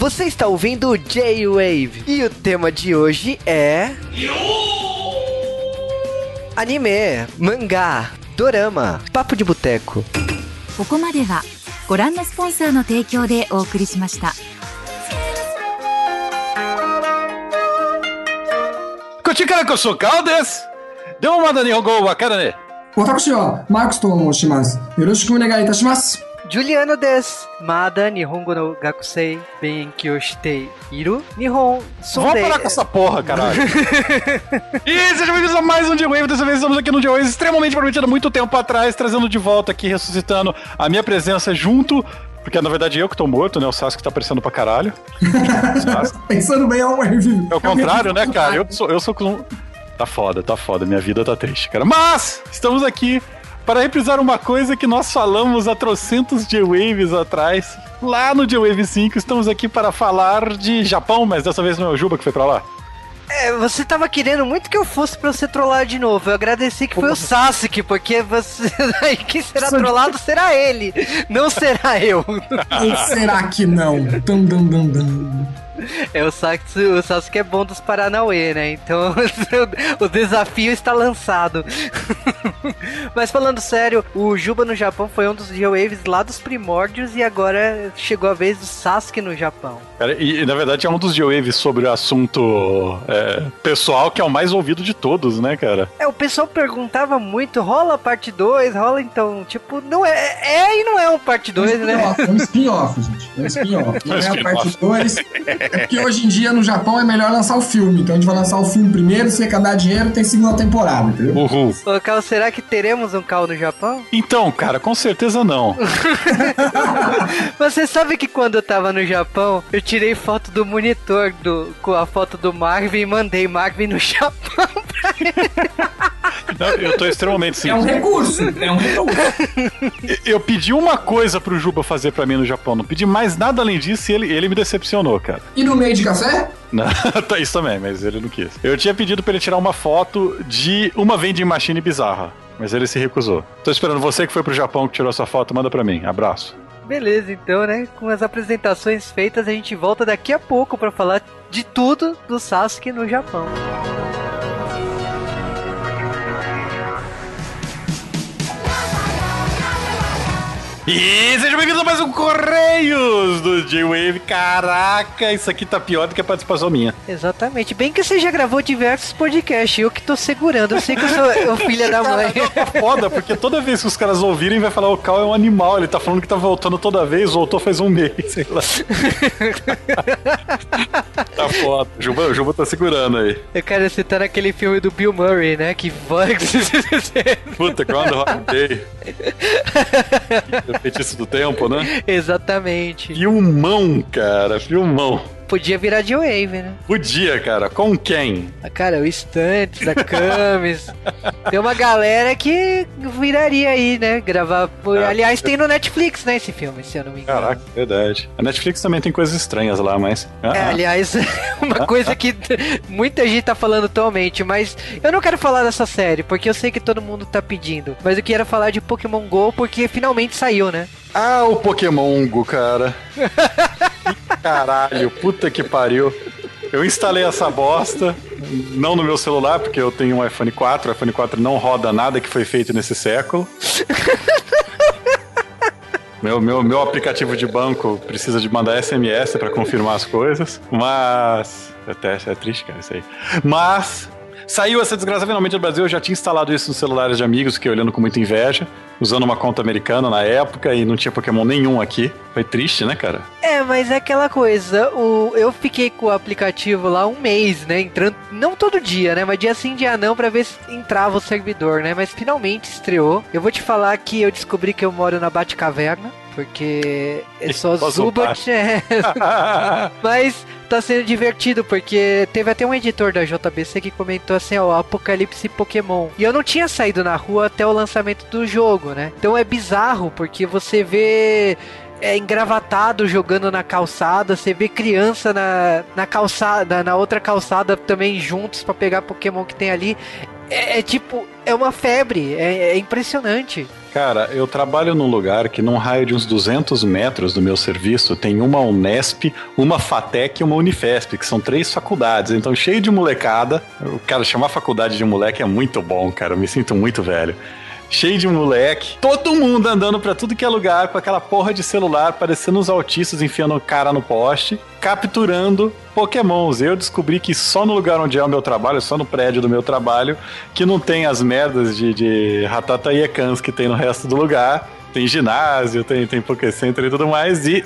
Você está ouvindo J-Wave e o tema de hoje é. Anime, mangá, dorama, papo de boteco. ここまではご覧のスポンサーの提供でお送りしました。こっちからこそ顔ですどうもまだ日本語わからね私はマークスと申します。よろしくお願いいたします。 Juliano des. Mada Nihongo no Gakusei Benkyou shitei iru Nihon Vamos sondei. parar com essa porra, caralho. e sejam bem-vindos a mais um J-Wave. Dessa vez estamos aqui no J-Wave extremamente prometido há muito tempo atrás, trazendo de volta aqui, ressuscitando a minha presença junto. Porque na verdade eu que tô morto, né? O Sasuke tá aparecendo pra caralho. Sasuke. Pensando bem, é um review. É o contrário, né, cara? Eu sou, eu sou. Tá foda, tá foda. Minha vida tá triste, cara. Mas estamos aqui para reprisar uma coisa que nós falamos há trocentos J-Waves atrás. Lá no J-Wave 5, estamos aqui para falar de Japão, mas dessa vez não é o Juba que foi pra lá. É, você tava querendo muito que eu fosse pra você trollar de novo. Eu agradeci que foi o Sasuke, porque você. Quem será trollado será ele, não será eu. Quem será que não? Dum, dum, dum, dum. É, o Sasuke, o Sasuke é bom dos Paranauê, né? Então o desafio está lançado. Mas falando sério, o Juba no Japão foi um dos G-Waves lá dos primórdios e agora chegou a vez do Sasuke no Japão. Cara, e, e, na verdade é um dos J-Waves sobre o assunto é, pessoal que é o mais ouvido de todos, né, cara? É, o pessoal perguntava muito, rola parte 2, rola então, tipo, não é, é e não é um parte 2, né? É um spin-off, gente. É um spin-off. Não é a parte 2. É porque hoje em dia no Japão é melhor lançar o filme. Então a gente vai lançar o filme primeiro, se arrecadar dinheiro, tem segunda temporada, entendeu? Uhul. Ô, Cal, será que teremos um Cal no Japão? Então, cara, com certeza não. Você sabe que quando eu tava no Japão, eu tirei foto do monitor do, com a foto do Marvin e mandei Marvin no Japão pra ele. Não, eu tô extremamente É um simples. recurso. É um recurso. Eu pedi uma coisa pro Juba fazer pra mim no Japão, não pedi mais nada além disso e ele, ele me decepcionou, cara. E no meio de café? Não, tá isso também, mas ele não quis. Eu tinha pedido pra ele tirar uma foto de uma vending machine bizarra, mas ele se recusou. Tô esperando você que foi pro Japão que tirou essa foto, manda pra mim. Abraço. Beleza, então, né? Com as apresentações feitas, a gente volta daqui a pouco pra falar de tudo do Sasuke no Japão. E sejam bem-vindos a mais um Correios do J-Wave. Caraca, isso aqui tá pior do que a participação minha. Exatamente. Bem que você já gravou diversos podcasts, eu que tô segurando. Eu sei que eu sou o filho da mãe. Tá foda, porque toda vez que os caras ouvirem, vai falar: o Cal é um animal. Ele tá falando que tá voltando toda vez, voltou faz um mês, sei lá. tá foda. O Juba, o Juba tá segurando aí. Eu quero citar naquele filme do Bill Murray, né? Que vai. Puta, Groundhog Day. Feitiço do tempo, né? Exatamente. Filmão, cara, filmão. Podia virar de Wave, né? Podia, cara. Com quem? Ah, Cara, o Stunts, a Camis. tem uma galera que viraria aí, né? Gravar. Ah, Aliás, tem no Netflix, né? Esse filme, se eu não me engano. Caraca, verdade. A Netflix também tem coisas estranhas lá, mas. Ah, É, ah. aliás, uma coisa que muita gente tá falando atualmente, mas eu não quero falar dessa série, porque eu sei que todo mundo tá pedindo. Mas eu quero falar de Pokémon GO porque finalmente saiu, né? Ah, o Pokémon Go, cara. Caralho, puta que pariu. Eu instalei essa bosta, não no meu celular, porque eu tenho um iPhone 4. O iPhone 4 não roda nada que foi feito nesse século. Meu, meu, meu aplicativo de banco precisa de mandar SMS pra confirmar as coisas. Mas. Até é triste, cara, isso aí. Mas. Saiu essa desgraça finalmente no Brasil. Eu já tinha instalado isso nos celulares de amigos, fiquei olhando com muita inveja, usando uma conta americana na época e não tinha Pokémon nenhum aqui. Foi triste, né, cara? É, mas é aquela coisa, o, eu fiquei com o aplicativo lá um mês, né? Entrando, não todo dia, né? Mas dia sim, dia não, pra ver se entrava o servidor, né? Mas finalmente estreou. Eu vou te falar que eu descobri que eu moro na Batcaverna. Porque é só Zubat. É. Mas tá sendo divertido, porque teve até um editor da JBC que comentou assim, ó, Apocalipse Pokémon. E eu não tinha saído na rua até o lançamento do jogo, né? Então é bizarro, porque você vê é engravatado jogando na calçada, você vê criança na, na calçada, na outra calçada também juntos pra pegar Pokémon que tem ali. É, é tipo, é uma febre, é, é impressionante. Cara, eu trabalho num lugar que num raio de uns 200 metros do meu serviço tem uma Unesp, uma FATEC e uma Unifesp, que são três faculdades. Então, cheio de molecada. Cara chamar faculdade de moleque é muito bom, cara. Eu me sinto muito velho cheio de moleque, todo mundo andando pra tudo que é lugar com aquela porra de celular, parecendo os autistas enfiando o cara no poste, capturando pokémons. Eu descobri que só no lugar onde é o meu trabalho, só no prédio do meu trabalho, que não tem as merdas de, de Ratata e que tem no resto do lugar. Tem ginásio, tem, tem Pokécenter e tudo mais, e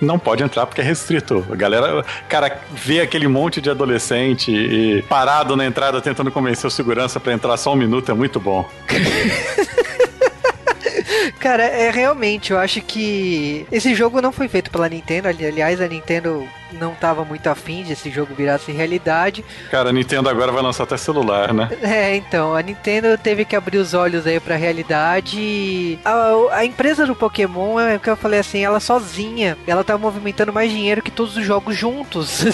não pode entrar porque é restrito. A galera, cara, vê aquele monte de adolescente e parado na entrada tentando convencer o segurança para entrar só um minuto é muito bom. Cara, é realmente, eu acho que esse jogo não foi feito pela Nintendo. Aliás, a Nintendo não estava muito afim de esse jogo virasse realidade. Cara, a Nintendo agora vai lançar até celular, né? É, então, a Nintendo teve que abrir os olhos aí pra realidade. A, a empresa do Pokémon, é o que eu falei assim, ela sozinha, ela tá movimentando mais dinheiro que todos os jogos juntos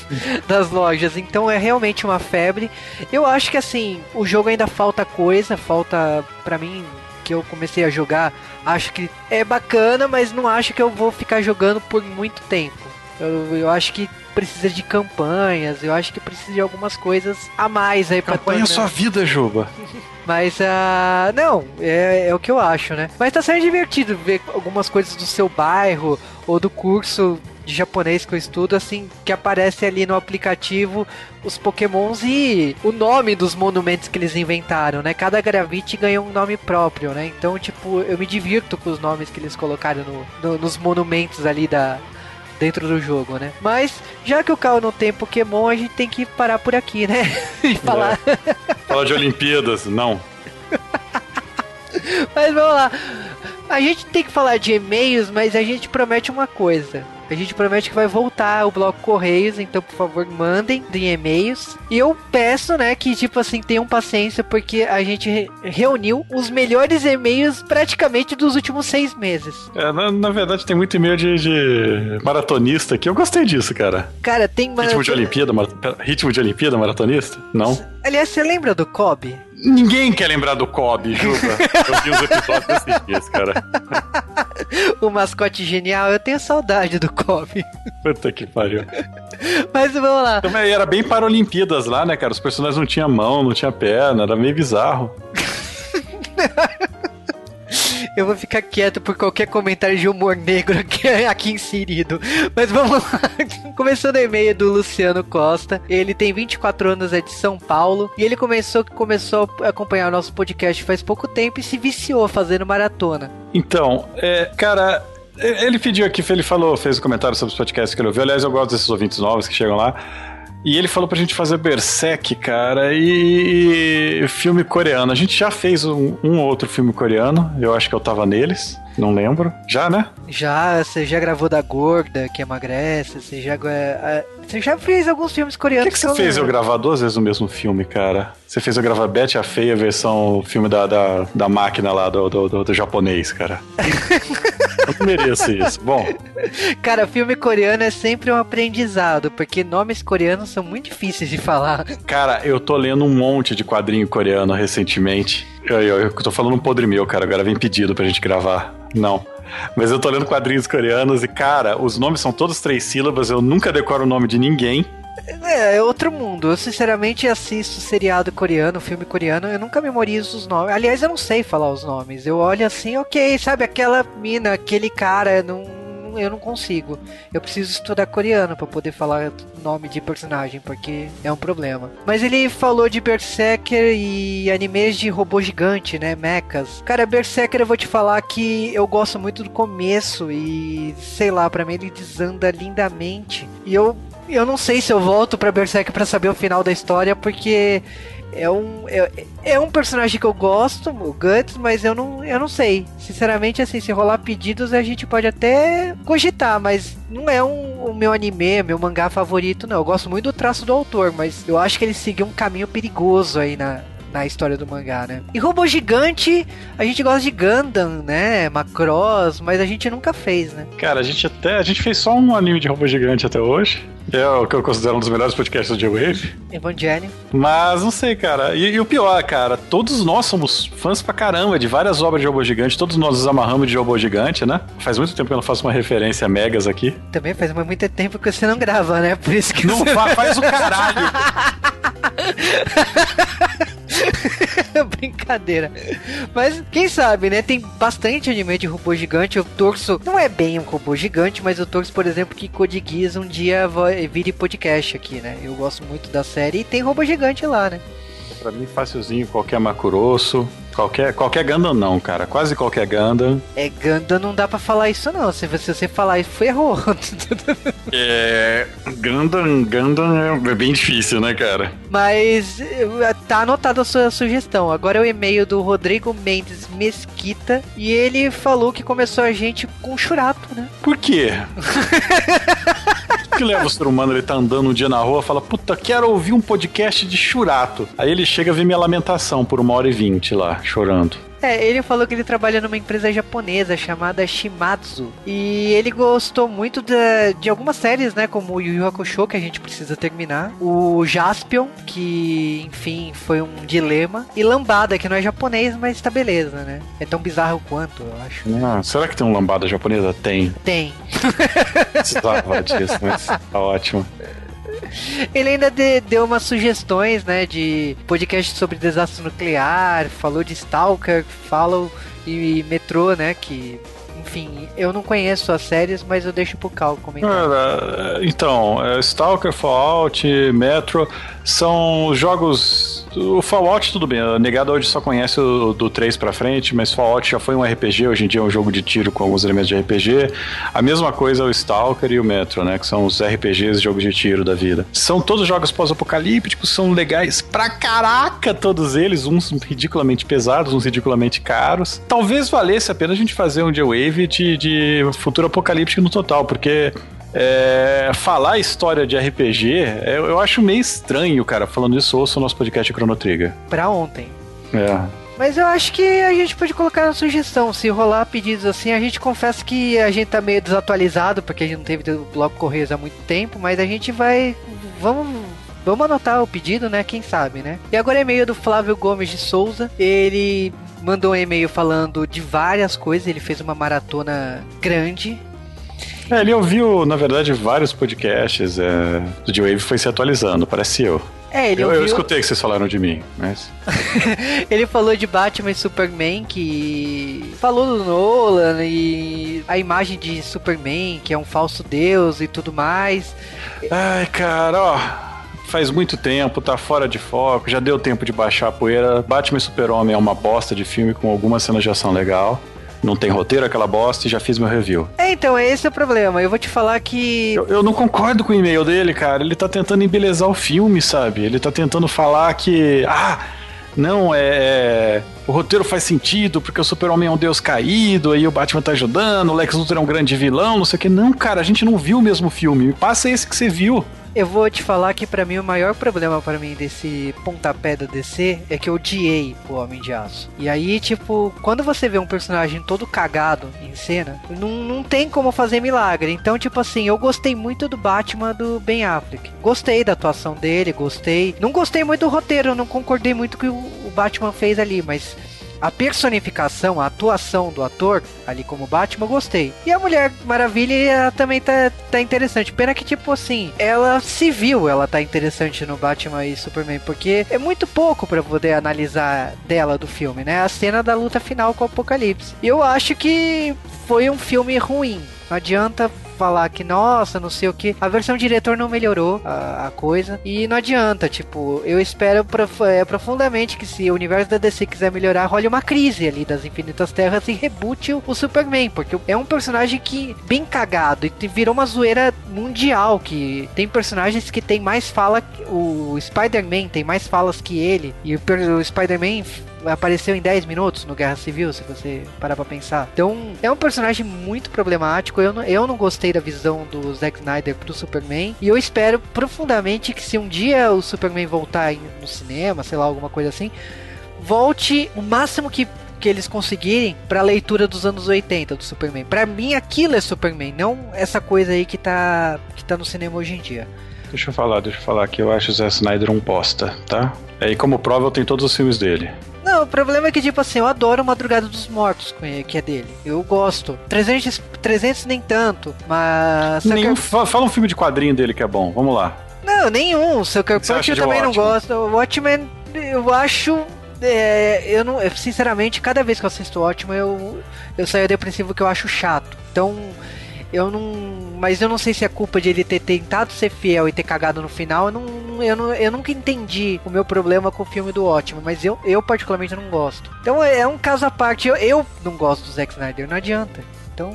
das lojas. Então é realmente uma febre. Eu acho que assim, o jogo ainda falta coisa, falta para mim que eu comecei a jogar, acho que é bacana, mas não acho que eu vou ficar jogando por muito tempo. Eu, eu acho que precisa de campanhas, eu acho que precisa de algumas coisas a mais aí para Campanha é sua vida, Juba. Mas, uh, não, é, é o que eu acho, né? Mas tá sendo divertido ver algumas coisas do seu bairro ou do curso de japonês que eu estudo, assim, que aparece ali no aplicativo os pokémons e o nome dos monumentos que eles inventaram, né? Cada gravite ganhou um nome próprio, né? Então, tipo, eu me divirto com os nomes que eles colocaram no, no, nos monumentos ali da, dentro do jogo, né? Mas já que o carro não tem Pokémon, a gente tem que parar por aqui, né? e falar. É. Falar de Olimpíadas, não. mas vamos lá. A gente tem que falar de e-mails, mas a gente promete uma coisa. A gente promete que vai voltar o bloco Correios, então por favor mandem de e-mails. E eu peço, né, que tipo assim, tenham paciência, porque a gente re reuniu os melhores e-mails praticamente dos últimos seis meses. É, na, na verdade tem muito e-mail de, de, maratonista aqui. Eu gostei disso, cara. Cara, tem maraton... Ritmo de Olimpíada, ritmo de Olimpíada maratonista? Não. Aliás, você lembra do Kobe? Ninguém quer lembrar do Kobe, Juba. Eu vi uns episódios desses dias, cara. o mascote genial, eu tenho saudade do Kobe. Puta que pariu. Mas vamos lá. Também era bem para Olimpíadas lá, né, cara? Os personagens não tinham mão, não tinha perna, era meio bizarro. Eu vou ficar quieto por qualquer comentário de humor negro aqui, aqui inserido. Mas vamos lá. Começando o e-mail do Luciano Costa. Ele tem 24 anos, é de São Paulo. E ele começou, começou a acompanhar o nosso podcast faz pouco tempo e se viciou fazendo maratona. Então, é, cara, ele pediu aqui, ele falou, fez um comentário sobre os podcasts que ele ouviu. Aliás, eu gosto desses ouvintes novos que chegam lá. E ele falou pra gente fazer Berserk, cara, e, filme coreano. A gente já fez um, um, outro filme coreano, eu acho que eu tava neles, não lembro. Já, né? Já, você já gravou da gorda que emagrece, você já. É, você já fez alguns filmes coreanos. O que, que, você fez eu gravar duas vezes o mesmo filme, cara? Você fez eu gravar Betty a Feia, versão filme da, da, da máquina lá do, do, do, do japonês, cara. eu mereço isso. Bom. Cara, filme coreano é sempre um aprendizado, porque nomes coreanos são muito difíceis de falar. Cara, eu tô lendo um monte de quadrinho coreano recentemente. Eu, eu, eu tô falando um podre meu, cara. Agora vem pedido pra gente gravar. Não. Mas eu tô lendo quadrinhos coreanos e, cara, os nomes são todos três sílabas, eu nunca decoro o nome de ninguém. É, é outro mundo. Eu sinceramente assisto seriado coreano, filme coreano, eu nunca memorizo os nomes. Aliás, eu não sei falar os nomes. Eu olho assim, ok, sabe, aquela mina, aquele cara, não eu não consigo. Eu preciso estudar coreano para poder falar nome de personagem, porque é um problema. Mas ele falou de Berserker e animes de robô gigante, né? Mechas. Cara, Berserker eu vou te falar que eu gosto muito do começo e sei lá, para mim ele desanda lindamente. E eu eu não sei se eu volto para Berserk para saber o final da história, porque é um, é, é, um personagem que eu gosto, o Guts, mas eu não, eu não sei. Sinceramente, assim, se rolar pedidos, a gente pode até cogitar, mas não é um, o meu anime, meu mangá favorito, não. Eu gosto muito do traço do autor, mas eu acho que ele seguiu um caminho perigoso aí na, na história do mangá, né? E robô gigante, a gente gosta de Gundam, né? Macross, mas a gente nunca fez, né? Cara, a gente até. A gente fez só um anime de robô gigante até hoje. É o que eu considero um dos melhores podcasts do J-Wave. Evangelion. Mas não sei, cara. E, e, o pior, cara, todos nós somos fãs pra caramba de várias obras de robô gigante, todos nós nos amarramos de robô gigante, né? Faz muito tempo que eu não faço uma referência a megas aqui. Também faz muito tempo que você não grava, né? Por isso que não você... faz o caralho. Brincadeira. Mas quem sabe, né? Tem bastante anime de robô gigante. Eu torço. Não é bem um robô gigante, mas eu torço, por exemplo, que Code Geass um dia vire podcast aqui, né? Eu gosto muito da série e tem robô gigante lá, né? Pra mim, facilzinho, qualquer Makuroso. Qualquer, qualquer Gundam não, cara. Quase qualquer Gundam. É, Gundam não dá pra falar isso não. Se você, se você falar isso, errou. é... Gundam, Gundam é bem difícil, né, cara? Mas tá anotada a sua sugestão. Agora é o e-mail do Rodrigo Mendes Mesquita. E ele falou que começou a gente com churato, né? Por quê? que leva o ser humano, ele tá andando um dia na rua, fala, puta, quero ouvir um podcast de churato. Aí ele chega a ver minha lamentação por uma hora e vinte lá, chorando. É, ele falou que ele trabalha numa empresa japonesa chamada Shimatsu. E ele gostou muito de, de algumas séries, né? Como o Yu Yu Hakusho, que a gente precisa terminar. O Jaspion, que, enfim, foi um dilema. E Lambada, que não é japonês, mas tá beleza, né? É tão bizarro quanto, eu acho. Ah, será que tem um Lambada japonesa? Tem. Tem. Precisava disso, mas tá ótimo. Ele ainda de, deu umas sugestões, né, de podcast sobre desastre nuclear, falou de Stalker, Follow e Metrô, né, que enfim, eu não conheço as séries, mas eu deixo pro Cal comentar. então, é, Stalker, Fallout, Metro são jogos o Fallout, tudo bem. A negada hoje só conhece o do 3 pra frente, mas Fallout já foi um RPG, hoje em dia é um jogo de tiro com alguns elementos de RPG. A mesma coisa é o Stalker e o Metro, né? Que são os RPGs, jogos de tiro da vida. São todos jogos pós-apocalípticos, são legais pra caraca todos eles, uns ridiculamente pesados, uns ridiculamente caros. Talvez valesse a pena a gente fazer um J-Wave de, de futuro apocalíptico no total, porque é, falar história de RPG, é, eu acho meio estranho, cara. Falando isso, ouça o nosso podcast Chrono Trigger. Pra ontem. É. Mas eu acho que a gente pode colocar na sugestão. Se rolar pedidos assim, a gente confessa que a gente tá meio desatualizado, porque a gente não teve o bloco Correios há muito tempo, mas a gente vai. Vamos. Vamos anotar o pedido, né? Quem sabe, né? E agora é e-mail do Flávio Gomes de Souza. Ele mandou um e-mail falando de várias coisas. Ele fez uma maratona grande é, ele ouviu, na verdade, vários podcasts é, do D-Wave foi se atualizando, parece eu. É, ele eu, ouviu... eu escutei que vocês falaram de mim, mas. ele falou de Batman e Superman, que falou do Nolan e a imagem de Superman, que é um falso deus e tudo mais. Ai, cara, ó faz muito tempo, tá fora de foco, já deu tempo de baixar a poeira. Batman e Super-Homem é uma bosta de filme com algumas cenas de ação legal não tem roteiro, aquela bosta, e já fiz meu review. É, então, esse é o problema. Eu vou te falar que. Eu, eu não concordo com o e-mail dele, cara. Ele tá tentando embelezar o filme, sabe? Ele tá tentando falar que. Ah! Não, é, é. O roteiro faz sentido porque o Super-Homem é um deus caído, aí o Batman tá ajudando, o Lex Luthor é um grande vilão, não sei o que. Não, cara, a gente não viu o mesmo filme. Passa esse que você viu. Eu vou te falar que para mim o maior problema para mim desse pontapé da DC é que eu odiei o Homem de Aço. E aí, tipo, quando você vê um personagem todo cagado em cena, não, não tem como fazer milagre. Então, tipo assim, eu gostei muito do Batman do Ben Affleck. Gostei da atuação dele, gostei. Não gostei muito do roteiro, não concordei muito com o Batman fez ali, mas a personificação, a atuação do ator ali como Batman, eu gostei. E a Mulher Maravilha também tá, tá interessante. Pena que, tipo assim, ela se viu, ela tá interessante no Batman e Superman, porque é muito pouco para poder analisar dela do filme, né? A cena da luta final com o Apocalipse. Eu acho que foi um filme ruim. Não adianta falar que, nossa, não sei o que. A versão diretor não melhorou a, a coisa. E não adianta, tipo, eu espero prof é, profundamente que se o universo da DC quiser melhorar, role uma crise ali das Infinitas Terras e rebute o, o Superman. Porque é um personagem que bem cagado e virou uma zoeira mundial. Que tem personagens que tem mais fala. O Spider-Man tem mais falas que ele. E o, o Spider-Man apareceu em 10 minutos no Guerra Civil, se você parar pra pensar. Então, é um personagem muito problemático. Eu não, eu não gostei da visão do Zack Snyder pro Superman. E eu espero profundamente que se um dia o Superman voltar no cinema, sei lá, alguma coisa assim, volte o máximo que que eles conseguirem pra leitura dos anos 80 do Superman. Para mim aquilo é Superman, não essa coisa aí que tá que tá no cinema hoje em dia. Deixa eu falar, deixa eu falar que eu acho o Zack Snyder um posta, tá? E como prova eu tenho todos os filmes dele. Não, o problema é que, tipo assim, eu adoro Madrugada dos Mortos, que é dele. Eu gosto. 300, 300 nem tanto, mas... Nenhum, Fala um filme de quadrinho dele que é bom, vamos lá. Não, nenhum. Sucker Punch eu também não gosto. O Watchmen, eu acho... É, eu não, sinceramente, cada vez que eu assisto o Watchmen, eu, eu saio depressivo que eu acho chato. Então, eu não. Mas eu não sei se é culpa de ele ter tentado ser fiel e ter cagado no final. Eu, não, eu, não, eu nunca entendi o meu problema com o filme do ótimo, mas eu, eu particularmente não gosto. Então é, um caso à parte. Eu, eu não gosto do Zack Snyder, não adianta. Então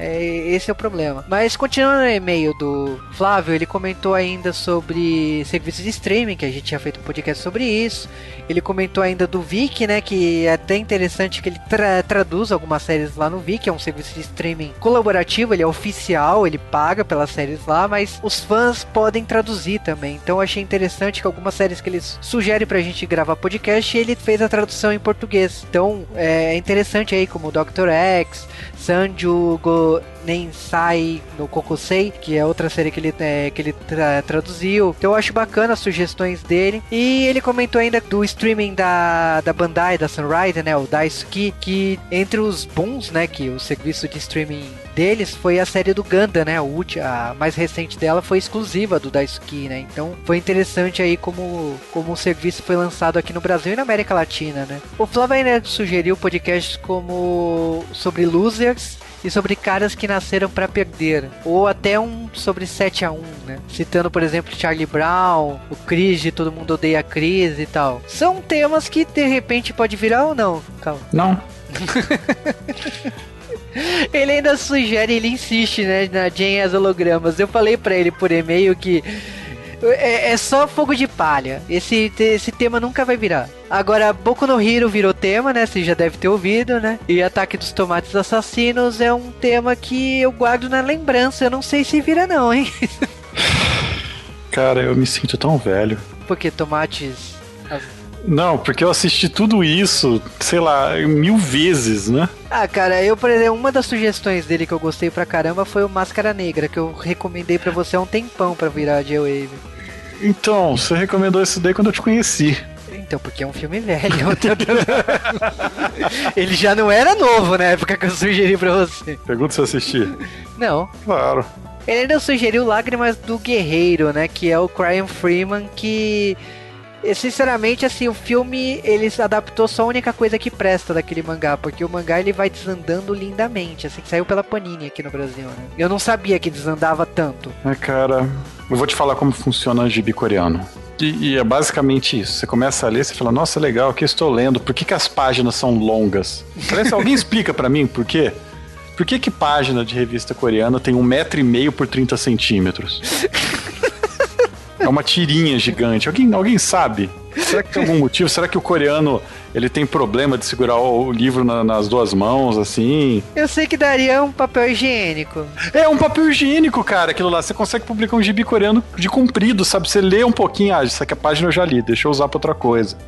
é, esse é o problema. Mas continuando no e-mail do Flávio, ele comentou ainda sobre serviços de streaming, que a gente tinha feito um podcast sobre isso. Ele comentou ainda do Viki, né? Que é até interessante que ele tra traduz algumas séries lá no Viki, é um serviço de streaming colaborativo, ele é oficial, ele paga pelas séries lá, mas os fãs podem traduzir também. Então achei interessante que algumas séries que eles sugerem pra gente gravar podcast, ele fez a tradução em português. Então é interessante aí, como Dr. X, Sanju Go Nensai no Kokusei, que é outra série que ele, é, que ele tra traduziu. Então eu acho bacana as sugestões dele. E ele comentou ainda do streaming da, da Bandai, da Sunrise, né? O Daisuki, que entre os bons, né? Que o serviço de streaming deles foi a série do Ganda, né? A, mais recente dela foi exclusiva do Daisuki, né? Então foi interessante aí como, como o serviço foi lançado aqui no Brasil e na América Latina, né? O Flávio ainda sugeriu podcasts como sobre losers e sobre caras que nasceram para perder, ou até um sobre 7 a 1, né? Citando, por exemplo, Charlie Brown, o Chris de Todo Mundo Odeia a Cris e tal. São temas que de repente pode virar ou não, Calma. Não. ele ainda sugere, ele insiste, né, na Jane as hologramas. Eu falei para ele por e-mail que é, é, só fogo de palha. Esse, esse tema nunca vai virar. Agora, Boku no Hero virou tema, né? Você já deve ter ouvido, né? E Ataque dos Tomates Assassinos é um tema que eu guardo na lembrança. Eu não sei se vira, não, hein? Cara, eu me sinto tão velho. Porque tomates. Não, porque eu assisti tudo isso, sei lá, mil vezes, né? Ah, cara, eu, por exemplo, uma das sugestões dele que eu gostei pra caramba foi o Máscara Negra, que eu recomendei para você há um tempão pra virar J-Wave. Então, você recomendou isso daí quando eu te conheci. Então, porque é um filme velho. Ele já não era novo na época que eu sugeri pra você. Pergunta se eu assisti. Não. Claro. Ele ainda sugeriu Lágrimas do Guerreiro, né? Que é o Cryan Freeman, que sinceramente, assim, o filme ele adaptou só a única coisa que presta daquele mangá, porque o mangá ele vai desandando lindamente, assim, que saiu pela Panini aqui no Brasil, né? Eu não sabia que desandava tanto. É, cara, eu vou te falar como funciona o gibi coreano. E, e, é basicamente isso. Você começa a ler, você fala, nossa, legal, o que estou lendo? Por que, que as páginas são longas? Parece, alguém explica para mim por quê? Por que que página de revista coreana tem um metro e meio por 30 centímetros? É uma tirinha gigante. Alguém, alguém sabe? Será que tem algum motivo? Será que o coreano ele tem problema de segurar o livro na, nas duas mãos, assim? Eu sei que daria um papel higiênico. É, um papel higiênico, cara, aquilo lá. Você consegue publicar um gibi coreano de comprido, sabe? Você lê um pouquinho, ah, isso aqui é a página eu já li, deixa eu usar pra outra coisa.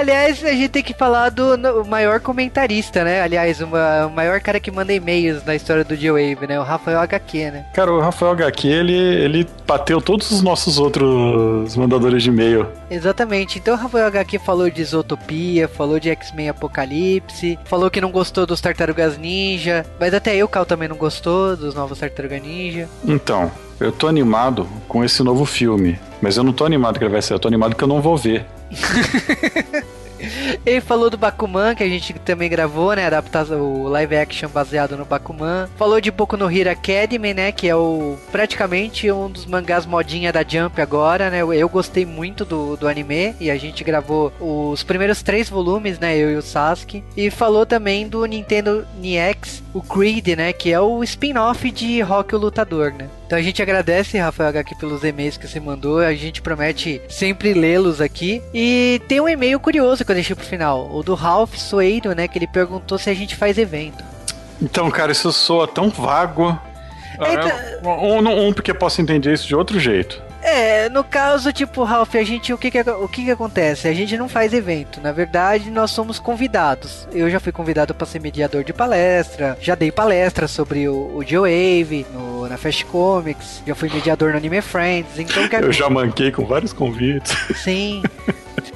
Aliás, a gente tem que falar do no, maior comentarista, né? Aliás, uma, o maior cara que manda e-mails na história do G-Wave, né? O Rafael HQ, né? Cara, o Rafael HQ, ele, ele bateu todos os nossos outros mandadores de e-mail. Exatamente. Então o Rafael HQ falou de Isotopia, falou de X-Men Apocalipse, falou que não gostou dos Tartarugas Ninja, mas até eu, Cal, também não gostou dos novos Tartarugas Ninja. Então, eu tô animado com esse novo filme, mas eu não tô animado que ele vai ser, eu tô animado que eu não vou ver. Ele falou do Bakuman, que a gente também gravou, né? Adaptado o live action baseado no Bakuman. Falou de Boku no Hero Academy, né? Que é o praticamente um dos mangás modinha da Jump agora, né? Eu, eu gostei muito do, do anime e a gente gravou os primeiros três volumes, né? Eu e o Sasuke. E falou também do Nintendo NX o Creed, né? Que é o spin-off de Rock o Lutador, né? Então a gente agradece, Rafael aqui pelos e-mails que você mandou. A gente promete sempre lê-los aqui. E tem um e-mail curioso que eu deixei pro final. O do Ralph Soeiro, né? Que ele perguntou se a gente faz evento. Então, cara, isso soa tão vago. Então- Um, um, porque eu posso entender isso de outro jeito. É, no caso, tipo, Ralph, a gente, o que que, o que que acontece? A gente não faz evento. Na verdade, nós somos convidados. Eu já fui convidado para ser mediador de palestra, já dei palestra sobre o, o G-Wave no, na Fast Comics, já fui mediador no Anime Friends, então quero... Eu já manquei com vários convites. Sim.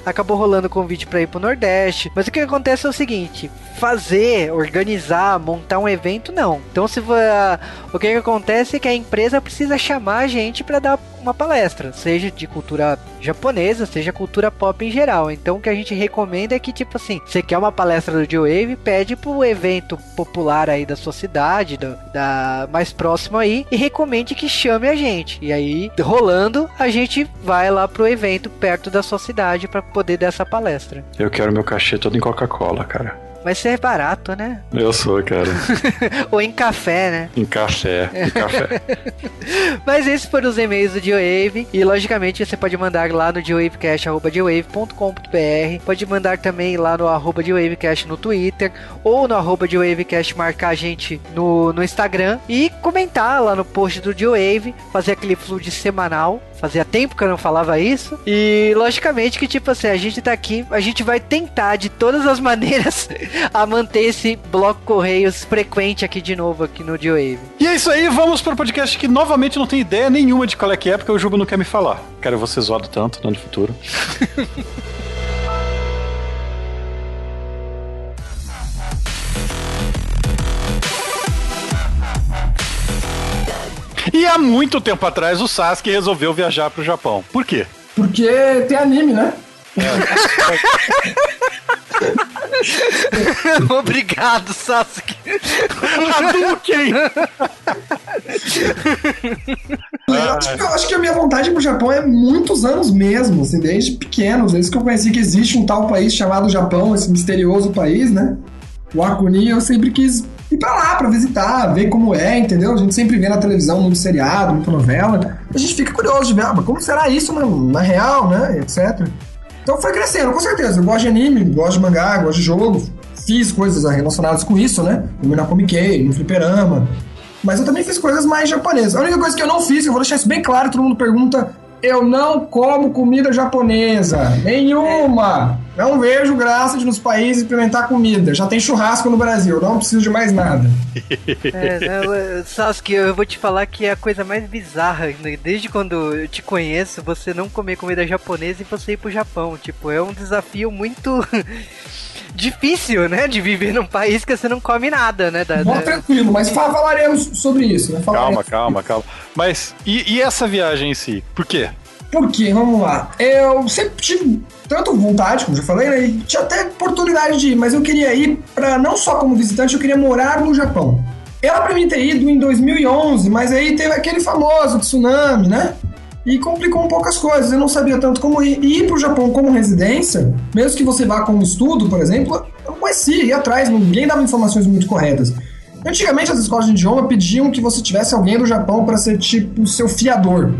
Acabou rolando o convite para ir pro Nordeste. Mas o que acontece é o seguinte: fazer, organizar, montar um evento, não. Então, se va- o que, que acontece é que a empresa precisa chamar a gente para dar uma palestra, seja de cultura japonesa, seja cultura pop em geral. Então, o que a gente recomenda é que, tipo assim, você quer uma palestra do J-Wave, pede pro evento popular aí da sua cidade, do- da mais próximo aí, e recomende que chame a gente. E aí, rolando, a gente vai lá pro evento perto da sua cidade para poder dar essa palestra. Eu quero meu cachê todo em Coca-Cola, cara. Vai ser barato, né? Eu sou, cara. Ou em café, né? Em café. Em café. Mas esses foram os e-mails do G-Wave. E logicamente você pode mandar lá no gwavecast.com.br. Pode mandar também lá no arroba no Twitter. Ou no arroba marcar a gente no, no Instagram. E comentar lá no post do G-Wave. Fazer aquele fluxo semanal. Fazia tempo que eu não falava isso. E logicamente que, tipo assim, a gente tá aqui, a gente vai tentar de todas as maneiras a manter esse bloco Correios frequente aqui de novo aqui no G-Wave. E é isso aí, vamos pro podcast que novamente não tem ideia nenhuma de qual é que é, porque o Juba não quer me falar. Quero você zoado tanto no futuro. E há muito tempo atrás o Sasuke resolveu viajar pro Japão. Por quê? Porque tem anime, né? Obrigado, Sasuke. Hadouken! Eu acho, que- eu acho que a minha vontade pro Japão é muitos anos mesmo, assim, desde pequeno, desde que eu conheci que existe um tal país chamado Japão, esse misterioso país, né? O Akuni, eu sempre quis ir pra lá pra visitar, ver como é, entendeu? A gente sempre vê na televisão, muito seriado, muita novela. A gente fica curioso de ver, ah, mas como será isso na, na real, né? Etc. Então foi crescendo, com certeza. Eu gosto de anime, gosto de mangá, gosto de jogo. Fiz coisas relacionadas com isso, né? Como na Comic no Fliperama. Mas eu também fiz coisas mais japonesas. A única coisa que eu não fiz, eu vou deixar isso bem claro, todo mundo pergunta, eu não como comida japonesa. Nenhuma! Não vejo graça de nos países experimentar comida. Já tem churrasco no Brasil, não preciso de mais nada. É, Sasuke, eu vou te falar que é a coisa mais bizarra. né? Desde quando eu te conheço, você não comer comida japonesa e você ir pro Japão. Tipo, é um desafio muito difícil, né? De viver num país que você não come nada, né? Da, Bom, da- tranquilo, mas fa- falaremos sobre isso. Né? Falaremos. Calma, calma, calma. Mas, e, e essa viagem em si? Por quê? Por quê? Vamos lá. Eu sempre tive tanto vontade, como já falei, né? E tinha até oportunidade de ir, mas eu queria ir para não só como visitante, eu queria morar no Japão. Era pra mim ter ido em 2011, mas aí teve aquele famoso tsunami, né? E complicou um pouco as coisas. Eu não sabia tanto como ir. Ir pro Japão como residência, mesmo que você vá como estudo, por exemplo, eu não conhecia, ia atrás, ninguém dava informações muito corretas. Antigamente as escolas de idioma pediam que você tivesse alguém do Japão para ser tipo seu fiador.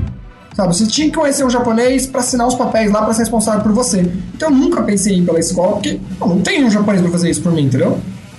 Sabe, você tinha que conhecer um japonês para assinar os papéis lá para ser responsável por você. Então eu nunca pensei em ir pela escola, porque pô, não tem um japonês para fazer isso por mim, entendeu?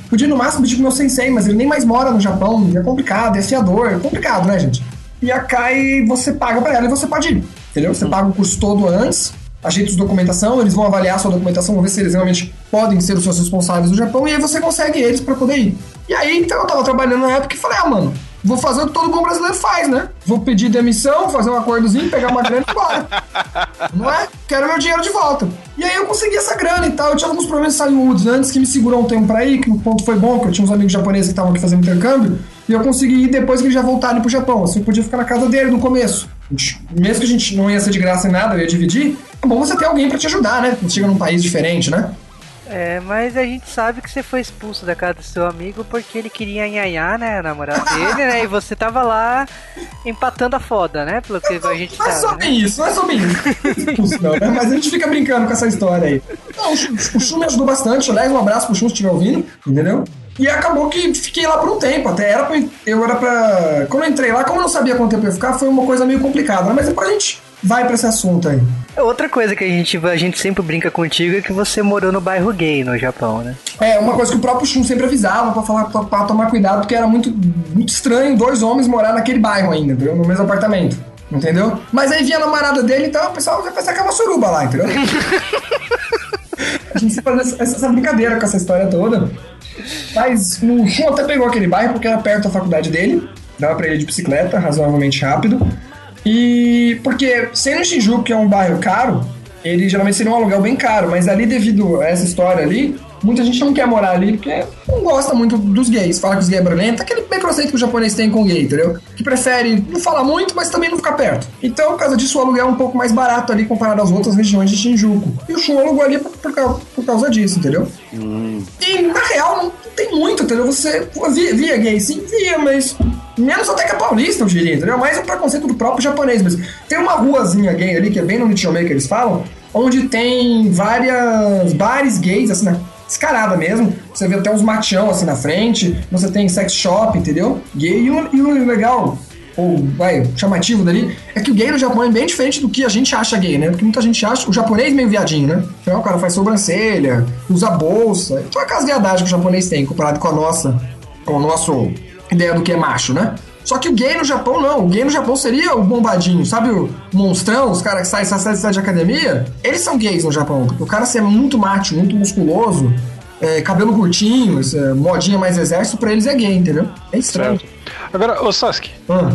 Podia no máximo pedir pro meu sensei, mas ele nem mais mora no Japão, é complicado, é fiador, é complicado, né, gente? E a Kai você paga para ela e você pode ir, entendeu? Você paga o curso todo antes, ajeita sua documentação, eles vão avaliar a sua documentação, vão ver se eles realmente podem ser os seus responsáveis do Japão, e aí você consegue eles para poder ir. E aí, então, eu tava trabalhando na época e falei, ah, mano, vou fazer o que todo bom brasileiro faz, né? Vou pedir demissão, fazer um acordozinho, pegar uma grana e embora. Não é? Quero meu dinheiro de volta. E aí eu consegui essa grana e tal. Eu tinha alguns problemas de saúde antes que me segurou um tempo pra ir, que o ponto foi bom, que eu tinha uns amigos japoneses que estavam aqui fazendo intercâmbio. E eu consegui ir depois que eles já voltaram pro Japão. Assim, eu podia ficar na casa dele no começo. Mesmo que a gente não ia ser de graça em nada, eu ia dividir. É bom você ter alguém pra te ajudar, né? Quando chega num país diferente, né? É, mas a gente sabe que você foi expulso da casa do seu amigo porque ele queria nhanhar, né? A namorada dele, né? E você tava lá empatando a foda, né? Pelo que a gente Não é só sabe. né? bem isso, não é bem isso. Expulso, não, né? Mas a gente fica brincando com essa história aí. Não, o Chu- o Chu me ajudou bastante. Aliás, um abraço pro Chu se estiver ouvindo, entendeu? E acabou que fiquei lá por um tempo. Até era pra, eu era pra. Quando eu entrei lá, como eu não sabia quanto tempo eu ia ficar, foi uma coisa meio complicada. né? Mas depois a gente vai pra esse assunto aí. Outra coisa que a gente, a gente sempre brinca contigo é que você morou no bairro gay no Japão, né? É, uma coisa que o próprio Shun sempre avisava pra falar pra, pra tomar cuidado, porque era muito, muito estranho dois homens morar naquele bairro ainda, entendeu? No mesmo apartamento. Entendeu? Mas aí vinha a namorada dele, então o pessoal já pensava que era uma suruba lá, entendeu? a gente se faz essa, essa brincadeira com essa história toda. Mas o Shun até pegou aquele bairro porque era perto da faculdade dele. Dava pra ele de bicicleta, razoavelmente rápido. E porque sendo Shinjuku, que é um bairro caro, ele geralmente seria um aluguel bem caro, mas ali devido a essa história ali, muita gente não quer morar ali porque não gosta muito dos gays. Fala que os gays é barulhento, aquele preconceito que o japonês tem com gay, entendeu? Que prefere não falar muito, mas também não ficar perto. Então, por causa disso, o aluguel é um pouco mais barato ali comparado às outras regiões de Shinjuku. E o Shun alugou ali por, por causa, por causa disso, entendeu? E na real não tem muito, entendeu? Você via, via gay, sim, via, mas menos até que a paulista, eu diria, entendeu? Mais um preconceito do próprio japonês mesmo. Tem uma ruazinha gay ali, que é bem no Nichomei que eles falam, onde tem várias bares gays, assim, na descarada mesmo. Você vê até uns machão assim na frente, você tem sex shop, entendeu? Gay e o, o legal. Ou, vai, chamativo dali, é que o gay no Japão é bem diferente do que a gente acha gay, né? Porque muita gente acha o japonês meio viadinho, né? Então o cara faz sobrancelha, usa bolsa. Então é aquelas viadagens que o japonês tem comparado com a nossa, com a nossa ideia do que é macho, né? Só que o gay no Japão não. O gay no Japão seria o bombadinho, sabe o monstrão, os caras que saem, saem, saem de academia? Eles são gays no Japão. O cara ser muito macho, muito musculoso, é, cabelo curtinho, essa modinha mais exército, pra eles é gay, entendeu? É estranho. Certo. Agora, ô Sasuke, Ah.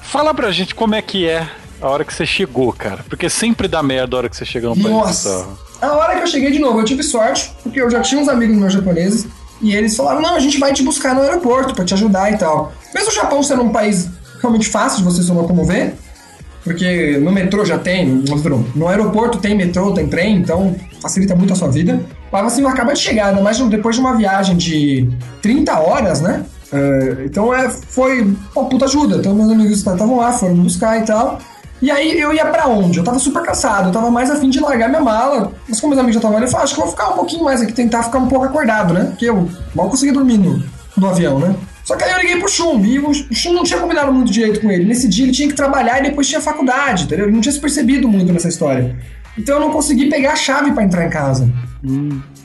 fala pra gente como é que é a hora que você chegou, cara. Porque sempre dá merda a hora que você chega no país. Nossa! Então, A hora que eu cheguei de novo, eu tive sorte, porque eu já tinha uns amigos meus japoneses, e eles falaram, não, a gente vai te buscar no aeroporto pra te ajudar e tal. Mesmo o Japão sendo um país realmente fácil de você se locomover, porque no metrô já tem, no aeroporto tem metrô, tem trem, então facilita muito a sua vida. Mas assim, acaba de chegar, mais depois de uma viagem de 30 horas, né? É, então é, foi uma puta ajuda. Então meus amigos estavam lá, foram buscar e tal. E aí eu ia pra onde? Eu tava super cansado, eu tava mais afim de largar minha mala. Mas como meus amigos já estavam ali, eu falei, acho que eu vou ficar um pouquinho mais aqui, tentar ficar um pouco acordado, né? Porque eu mal consegui dormir no, no avião, né? Só que aí eu liguei pro Shun, e o Shun não tinha combinado muito direito com ele. Nesse dia ele tinha que trabalhar e depois tinha faculdade, entendeu? Ele não tinha se percebido muito nessa história. Então eu não consegui pegar a chave pra entrar em casa.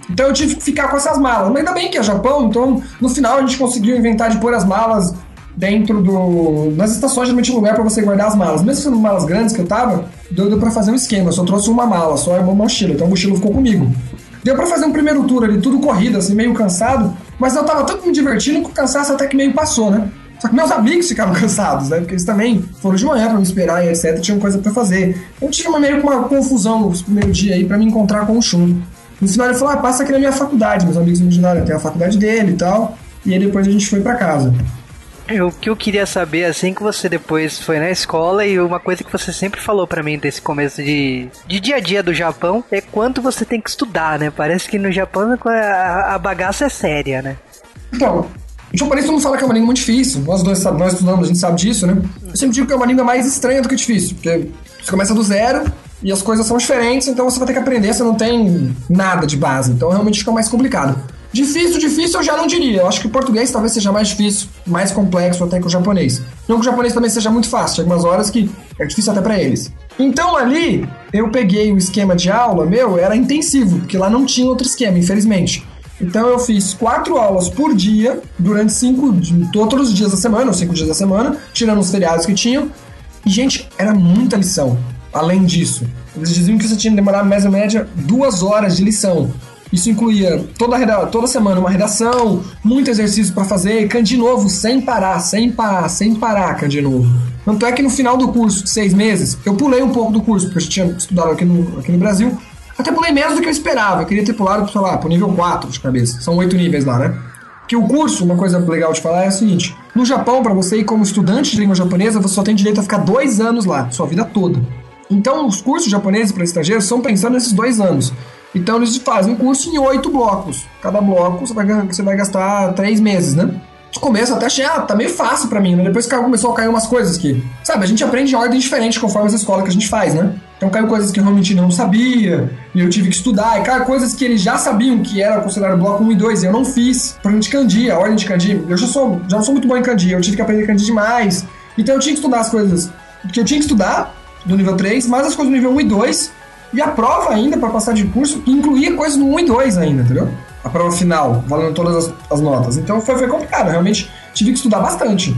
Então eu tive que ficar com essas malas. Mas ainda bem que é Japão, então no final a gente conseguiu inventar de pôr as malas dentro do. Nas estações, geralmente lugar pra você guardar as malas. Mesmo sendo malas grandes que eu tava, deu, pra fazer um esquema. Eu só trouxe uma mala, só uma mochila. Então a mochila ficou comigo. Deu pra fazer um primeiro tour ali, tudo corrido, assim, meio cansado. Mas eu tava tanto me divertindo que o cansaço até que meio passou, né? Só que meus amigos ficavam cansados, né? Porque eles também foram de manhã pra me esperar e etc. Tinham coisa pra fazer. Eu tive uma, meio que uma confusão no primeiro dia aí pra me encontrar com o Shun. No final ele falou: ah, passa aqui na minha faculdade. Meus amigos me ajudaram até a faculdade dele e tal. E aí depois a gente foi pra casa. O que eu queria saber, assim que você depois foi na escola, e uma coisa que você sempre falou pra mim desse começo de, de dia a dia do Japão, é quanto você tem que estudar, né? Parece que no Japão a, a bagaça é séria, né? Então, o japonês todo mundo fala que é uma língua muito difícil. Nós dois nós estudamos, a gente sabe disso, né? Eu sempre digo que é uma língua mais estranha do que difícil, porque você começa do zero e as coisas são diferentes, então você vai ter que aprender, você não tem nada de base. Então realmente fica mais complicado. Difícil, difícil eu já não diria. Eu acho que o português talvez seja mais difícil, mais complexo até que o japonês. Não que o japonês também seja muito fácil, tem algumas horas que é difícil até pra eles. Então ali, eu peguei o esquema de aula meu, era intensivo, porque lá não tinha outro esquema, infelizmente. Então eu fiz quatro aulas por dia, durante cinco, todos os dias da semana, ou cinco dias da semana, tirando os feriados que tinham. E, gente, era muita lição. Além disso, eles diziam que você tinha que demorar mais ou média duas horas de lição. Isso incluía toda, toda semana uma redação, muito exercício pra fazer, can de novo, sem parar, sem parar, sem parar, can de novo. Tanto é que no final do curso, de seis meses, eu pulei um pouco do curso, porque eu tinha estudado aqui no, aqui no Brasil. Até pulei menos do que eu esperava. Eu queria ter pulado, sei lá, pro nível 4 de cabeça. São oito níveis lá, né? Que o curso, uma coisa legal de falar é o seguinte: no Japão, para você ir como estudante de língua japonesa, você só tem direito a ficar dois anos lá, sua vida toda. Então, os cursos japoneses para estrangeiros são pensando nesses dois anos. Então, eles fazem um curso em oito blocos. Cada bloco você vai, você vai gastar três meses, né? no começo até achei, ah, tá meio fácil pra mim, né? Depois começou a cair umas coisas que, sabe, a gente aprende em ordem diferente conforme as escolas que a gente faz, né? Então caiu coisas que eu realmente não sabia, e eu tive que estudar, e caiu coisas que eles já sabiam que era considerado bloco 1 e 2, e eu não fiz. Por exemplo, de a ordem de Kanji, eu já sou, já não sou muito bom em Kanji, eu tive que aprender Kanji demais. Então eu tinha que estudar as coisas que eu tinha que estudar, do nível 3, mas as coisas do nível 1 e 2, e a prova ainda, para passar de curso, incluía coisas no 1 e 2 ainda, entendeu? A prova final, valendo todas as, as notas. Então foi, foi complicado, realmente tive que estudar bastante.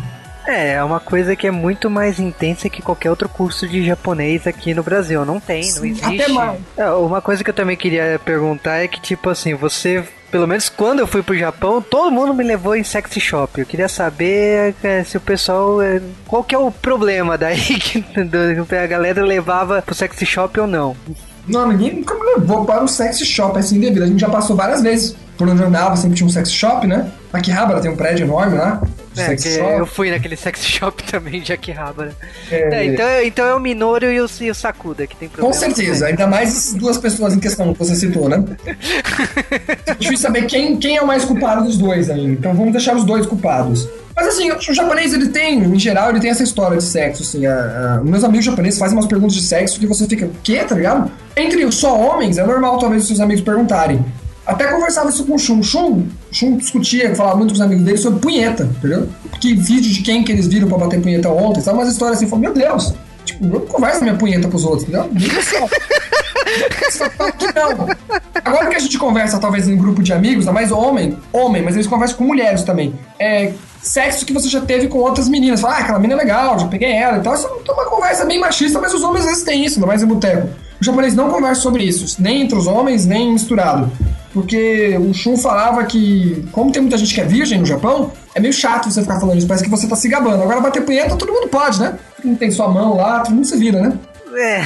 É, é uma coisa que é muito mais intensa que qualquer outro curso de japonês aqui no Brasil. Não tem, não Sim, existe. até mais. É, uma coisa que eu também queria perguntar é que, tipo assim, você. Pelo menos quando eu fui pro Japão, todo mundo me levou em sexy shop. Eu queria saber é, se o pessoal. é, Qual que é o problema daí que a galera levava pro sexy shop ou não? Não, ninguém nunca me levou para o sex shop assim devido. A gente já passou várias vezes por onde eu andava, sempre tinha um sex shop, né? Na Akihabara tem um prédio enorme lá. de É, eu fui naquele sex shop também de Akihabara. É, É, então, então é o Minoru e o, e o Sakuda que tem problema. Com certeza, ainda mais essas duas pessoas em questão que você citou, né? É difícil saber quem, quem é o mais culpado dos dois ainda. Então vamos deixar os dois culpados. Mas assim, o japonês, ele tem, em geral, ele tem essa história de sexo, assim. A, a- meus amigos japoneses fazem umas perguntas de sexo que você fica, o quê, tá ligado? Entre só homens, é normal talvez os seus amigos perguntarem. Até conversava isso com o Shun. Shun, Shun discutia, falava muito com os amigos dele sobre punheta, entendeu? Que vídeo de quem que eles viram pra bater punheta ontem, sabe? Umas histórias assim, falou, meu Deus, tipo, eu não converso minha punheta pros outros, entendeu? Que não. Agora que a gente conversa, talvez, em grupo de amigos, ainda mais homem, homem, mas eles conversam com mulheres também. É sexo que você já teve com outras meninas. Fala, ah, aquela menina é legal, já peguei ela e tal. Isso é uma conversa bem machista, mas os homens às vezes têm isso, ainda mais em boteco. O japonês não conversa sobre isso, nem entre os homens, nem misturado. Porque o Shun falava que, como tem muita gente que é virgem no Japão, é meio chato você ficar falando isso, parece que você tá se gabando. Agora bater punheta todo mundo pode, né? Não tem sua mão lá, todo mundo se vira, né? É.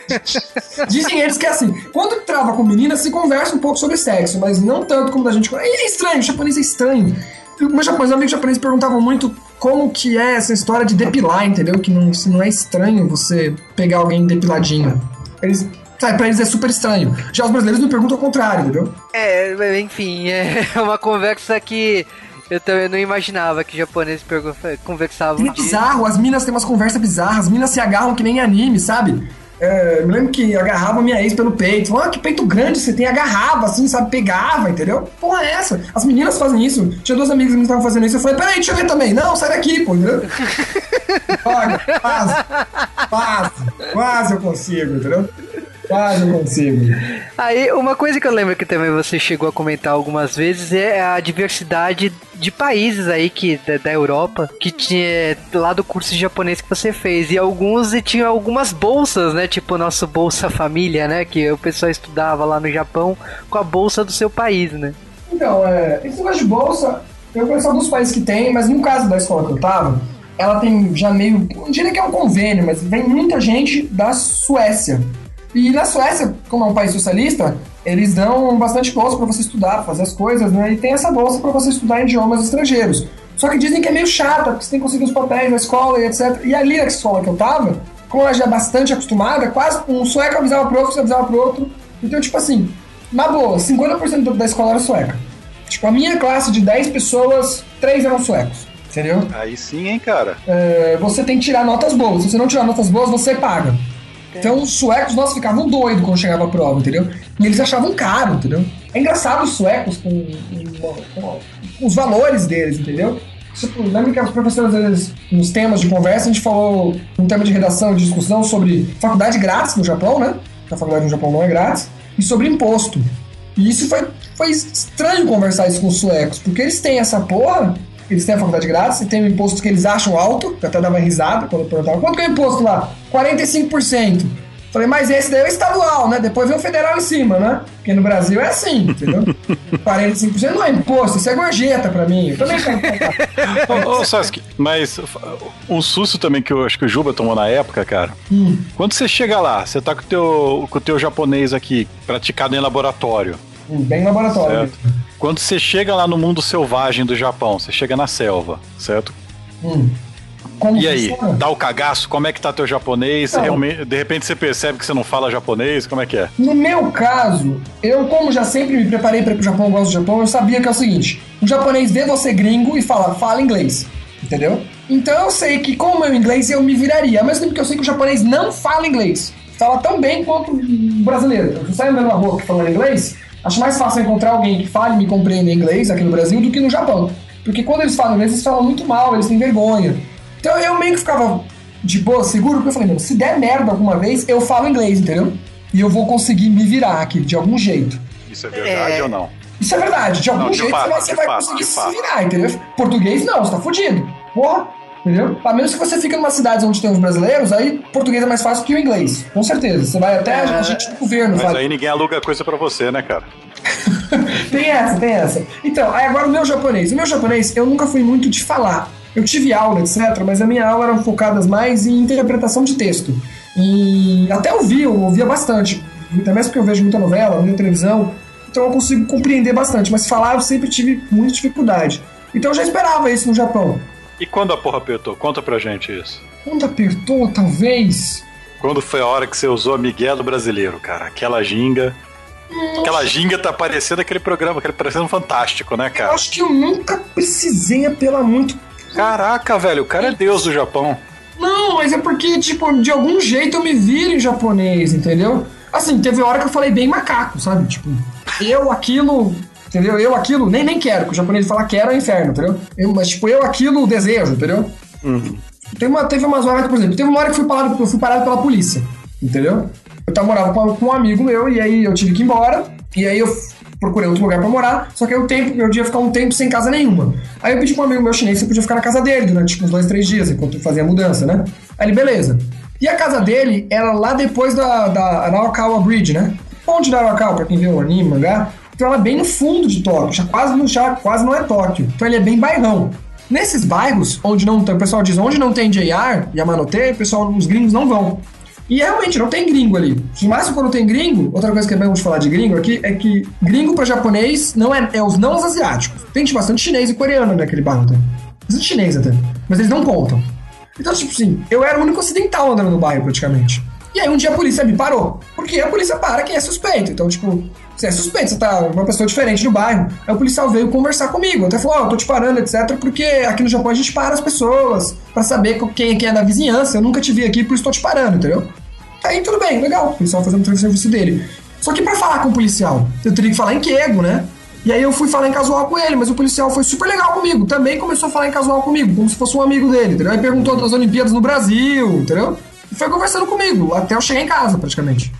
Dizem eles que é assim, quando trava com menina, se conversa um pouco sobre sexo, mas não tanto como da gente. É estranho, o japonês é estranho. Meus japoneses, amigos japoneses perguntavam muito como que é essa história de depilar, entendeu? Que não, não é estranho você pegar alguém depiladinho. Eles, sabe, pra eles é super estranho. Já os brasileiros me perguntam ao contrário, entendeu? É, enfim, é uma conversa que eu também não imaginava que japoneses conversavam é bizarro, as minas têm umas conversas bizarras, as minas se agarram que nem em anime, sabe? É, me lembro que agarrava minha ex pelo peito. Ah, que peito grande você tem. Agarrava, assim, sabe? Pegava, entendeu? Porra, é essa? As meninas fazem isso. Tinha duas amigas que estavam fazendo isso. Eu falei, peraí, deixa eu ver também. Não, sai daqui, pô, entendeu? Olha, quase, quase, quase eu consigo, entendeu? Quase eu consigo. Aí, uma coisa que eu lembro que também você chegou a comentar algumas vezes é a diversidade de países aí que da, da Europa que tinha lá do curso de japonês que você fez e alguns e tinham algumas bolsas, né? Tipo o nosso Bolsa Família, né? Que o pessoal estudava lá no Japão com a bolsa do seu país, né? Então, é, esse negócio de bolsa, eu conheço alguns países que tem, mas no caso da escola que eu tava, ela tem já meio. Não diria que é um convênio, mas vem muita gente da Suécia. E na Suécia, como é um país socialista, eles dão bastante bolsa para você estudar, fazer as coisas, né? E tem essa bolsa para você estudar idiomas estrangeiros. Só que dizem que é meio chata, porque você tem que conseguir os papéis na escola e etc. E ali na escola que eu tava, como ela já é bastante acostumada, quase um sueco avisava pro outro, você avisava pro outro. Então, tipo assim, na boa, 50% da escola era sueca. Tipo, a minha classe de 10 pessoas, 3 eram suecos. Entendeu? Aí sim, hein, cara. É, você tem que tirar notas boas. Se você não tirar notas boas, você paga. Então os suecos, nossa, ficavam doidos quando chegava a prova, entendeu? E eles achavam caro, entendeu? É engraçado os suecos com, com- com- os valores deles, entendeu? Tipo, lembra que às vezes, nos temas de conversa, a gente falou um tema de redação, de discussão sobre faculdade grátis no Japão, né? A faculdade no Japão não é grátis. E sobre imposto. E isso foi, foi estranho conversar isso com os suecos, porque eles têm essa porra, eles têm a faculdade grátis e tem um imposto que eles acham alto, que eu até dava risada quando perguntava, quanto que é o imposto lá? 45%. Falei, mas esse daí é o estadual, né? Depois vem o federal em cima, né? Porque no Brasil é assim, entendeu? 45% não é imposto, isso é gorjeta pra mim. Eu também quero. Ô, ô Sasuke, mas um susto também que eu acho que o Juba tomou na época, cara. Hum. Quando você chega lá, você tá com o teu, com o teu japonês aqui, praticado em laboratório, Bem laboratório. certo? Quando você chega lá no mundo selvagem do Japão, você chega na selva, certo? Hum. Como E aí, funciona? dá o cagaço? Como é que tá teu japonês? Não. Realmente, de repente você percebe que você não fala japonês? Como é que é? No meu caso, eu, como já sempre me preparei para ir pro Japão, gosto do Japão, eu sabia que é o seguinte: o japonês vê você gringo e fala, fala inglês. Entendeu? Então eu sei que, com o meu inglês, eu me viraria. Ao mesmo tempo que eu sei que o japonês não fala inglês. Fala tão bem quanto o brasileiro. Eu saio andando na rua falando inglês, acho mais fácil encontrar alguém que fale e me compreenda inglês aqui no Brasil do que no Japão. Porque quando eles falam inglês, eles falam muito mal, eles têm vergonha. Então eu meio que ficava de boa, seguro, porque eu falei, meu, se der merda alguma vez, eu falo inglês, entendeu? E eu vou conseguir me virar aqui, de algum jeito. Isso é verdade É. ou não? Isso é verdade, de algum Não, de jeito fato, você de vai fato, conseguir se fato. virar, entendeu? Português não, você tá fudido. Porra, entendeu? A menos que você fique numa cidade onde tem os brasileiros, aí português é mais fácil que o inglês, com certeza. Você vai até a gente do governo, Mas fala. aí ninguém aluga coisa pra você, né, cara? Tem essa, tem essa. Então, aí agora o meu japonês. O meu japonês, eu nunca fui muito de falar. Eu tive aula, etc., mas a minha aula era focada mais em interpretação de texto. E até ouvia, eu ouvia bastante. Até mesmo porque eu vejo muita novela, muita televisão. Então eu consigo compreender bastante. Mas falar eu sempre tive muita dificuldade. Então eu já esperava isso no Japão. E quando a porra apertou? Conta pra gente isso. Quando apertou, talvez. Quando foi a hora que você usou a Miguel do brasileiro, cara? Aquela ginga. Aquela ginga tá parecendo aquele programa, aquele parecendo fantástico, né, Eu cara? acho que eu nunca precisei apelar muito Caraca, velho, o cara é deus do Japão. Não, mas é porque, tipo, de algum jeito eu me viro em japonês, entendeu? Assim, teve hora que eu falei bem macaco, sabe? Tipo, eu aquilo, entendeu? Eu aquilo, nem, nem quero, que o japonês fala quero é inferno, entendeu? Eu, mas, tipo, eu aquilo desejo, entendeu? Tem uma, teve umas horas que, por exemplo, teve uma hora que eu fui parado, eu fui parado pela polícia, entendeu? Eu tava morando com, com um amigo meu e aí eu tive que ir embora. E aí eu procurei outro lugar pra morar. Só que aí o tempo, eu ia ficar um tempo sem casa nenhuma. Aí eu pedi pra um amigo meu chinês se eu podia ficar na casa dele durante tipo, uns dois, três dias, enquanto eu fazia a mudança, né? Aí ele, beleza. E a casa dele era lá depois da, da Arakawa Bridge, né? Ponte da Arakawa, pra quem vê o anime, mangá. Então ela é bem no fundo de Tóquio, já quase, no, já quase não é Tóquio. Então ele é bem bairrão. Nesses bairros, onde não tem, o pessoal diz, onde não tem JR, Yamanote, o pessoal, os gringos não vão. E realmente, não tem gringo ali. No máximo, quando tem gringo, outra coisa que é bom de falar de gringo aqui é que gringo pra japonês não é, é os não os asiáticos. Tem tipo, bastante chinês e coreano naquele bairro até. Bastante chinês até. Mas eles não contam. Então, tipo assim, eu era o único ocidental andando no bairro praticamente. E aí um dia a polícia me parou. Porque a polícia para quem é suspeito. Então, tipo, você é suspeito, você tá uma pessoa diferente no bairro. Aí o policial veio conversar comigo. Até falou, ó, eu tô te parando, etc. Porque aqui no Japão a gente para as pessoas pra saber é quem é da vizinhança. Eu nunca te vi aqui, por isso tô te parando, entendeu? Aí tudo bem, legal. O policial fazendo o serviço dele. Só que pra falar com o policial, eu teria que falar em quego, né? E aí eu fui falar em casual com ele, mas o policial foi super legal comigo. Também começou a falar em casual comigo, como se fosse um amigo dele, entendeu? Aí perguntou das Olimpíadas no Brasil, entendeu? E foi conversando comigo, até eu chegar em casa, praticamente.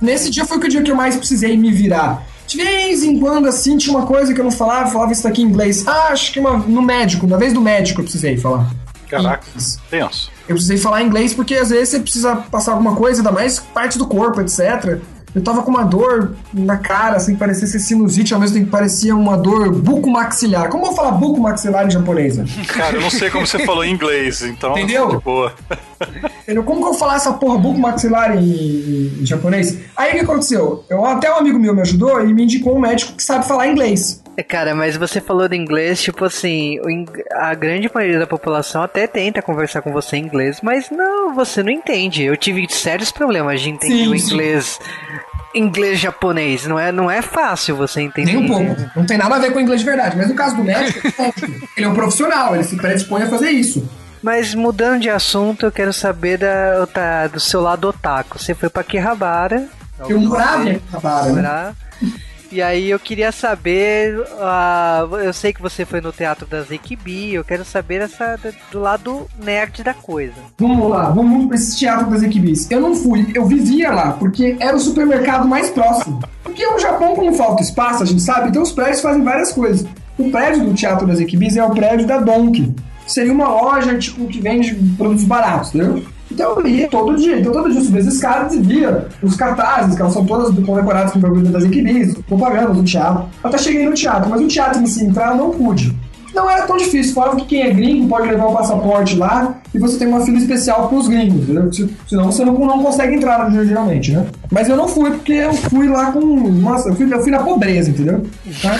Nesse dia foi o dia que eu mais precisei me virar. De vez em quando, assim, tinha uma coisa que eu não falava, falava isso aqui em inglês. Ah, acho que uma, no médico, na vez do médico eu precisei falar. Caraca, tenso. Eu precisei falar inglês porque às vezes você precisa passar alguma coisa, ainda mais parte do corpo, etc. Eu tava com uma dor na cara, assim, que parecia ser sinusite, ao mesmo tempo que parecia uma dor buco-maxilar. Como eu vou falar buco-maxilar em japonês? né? Cara, eu não sei como você falou em inglês, então. Entendeu? De boa. Como que eu vou falar essa porra buco-maxilar em, em- japonês? Aí o que aconteceu? Eu, até um amigo meu me ajudou e me indicou um médico que sabe falar inglês. É, Cara, mas você falou de inglês, tipo assim, a grande maioria da população até tenta conversar com você em inglês, mas não, você não entende. Eu tive sérios problemas de entender Sim, o sim. inglês, inglês japonês. Não é, não é fácil você entender. Nem um pouco. Não tem nada a ver com inglês de verdade. Mas no caso do médico, ele é um profissional, ele se predispõe a fazer isso. Mas mudando de assunto, eu quero saber da, da- do seu lado otaku. Você foi pra Kihabara. Eu morava em Akihabara, né? E aí eu queria saber, ah, eu sei que você foi no Teatro das Equibi, eu quero saber essa do lado nerd da coisa. Vamos lá, vamos pra esse teatro das equibis. Eu não fui, eu vivia lá, porque era o supermercado mais próximo. Porque o Japão, como falta espaço, a gente sabe, então os prédios fazem várias coisas. O prédio do Teatro das Equibis é o prédio da Donkey. Seria uma loja, tipo, que vende produtos baratos, entendeu? Então eu ia todo dia. Então todo dia eu subia as escadas e via os cartazes, que elas são todas condecoradas com bagulho das equibis, propagandas do teatro. Até cheguei no teatro, mas o teatro em si entrar eu não pude. Não era tão difícil, falaram que quem é gringo pode levar o passaporte lá e você tem uma fila especial pros gringos, entendeu? Se- Senão você não, não consegue entrar geralmente, né? Mas eu não fui porque eu fui lá com. Nossa, eu fui, eu fui na pobreza, entendeu? Então,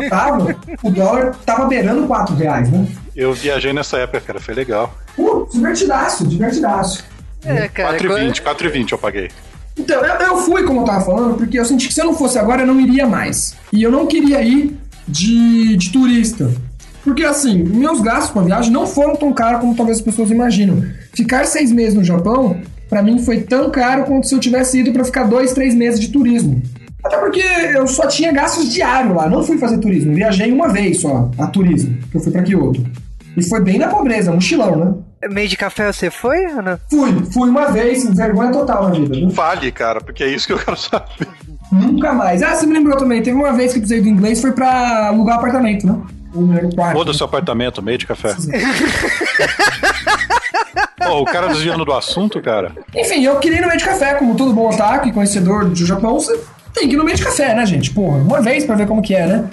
eu tava, o dólar tava beirando 4 reais, né? Eu viajei nessa época, cara, foi legal. Não, divertidaço, divertidaço. É, cara. 4,20, 4,20 eu paguei. Então, eu, eu fui, como eu tava falando, porque eu senti que se eu não fosse agora, eu não iria mais. E eu não queria ir de, de turista. Porque, assim, meus gastos com a viagem não foram tão caros como talvez as pessoas imaginam. Ficar seis meses no Japão, pra mim, foi tão caro quanto se eu tivesse ido pra ficar dois, três meses de turismo. Até porque eu só tinha gastos diários lá, não fui fazer turismo. Viajei uma vez só a turismo, que eu fui pra Kyoto. E foi bem na pobreza, mochilão, né? Meio de café você foi, Ana? Fui, fui uma vez, vergonha total na vida. Viu? Fale, cara, porque é isso que eu quero saber. Nunca mais. Ah, você me lembrou também, teve uma vez que eu precisei do inglês, foi pra alugar apartamento, né? Quarto. Muda seu apartamento, meio de café. Pô, o cara desviando do assunto, cara. Enfim, eu queria ir no meio de café, como todo bom otaku e conhecedor do Japão, você tem que ir no meio de café, né, gente? Porra, uma vez pra ver como que é, né?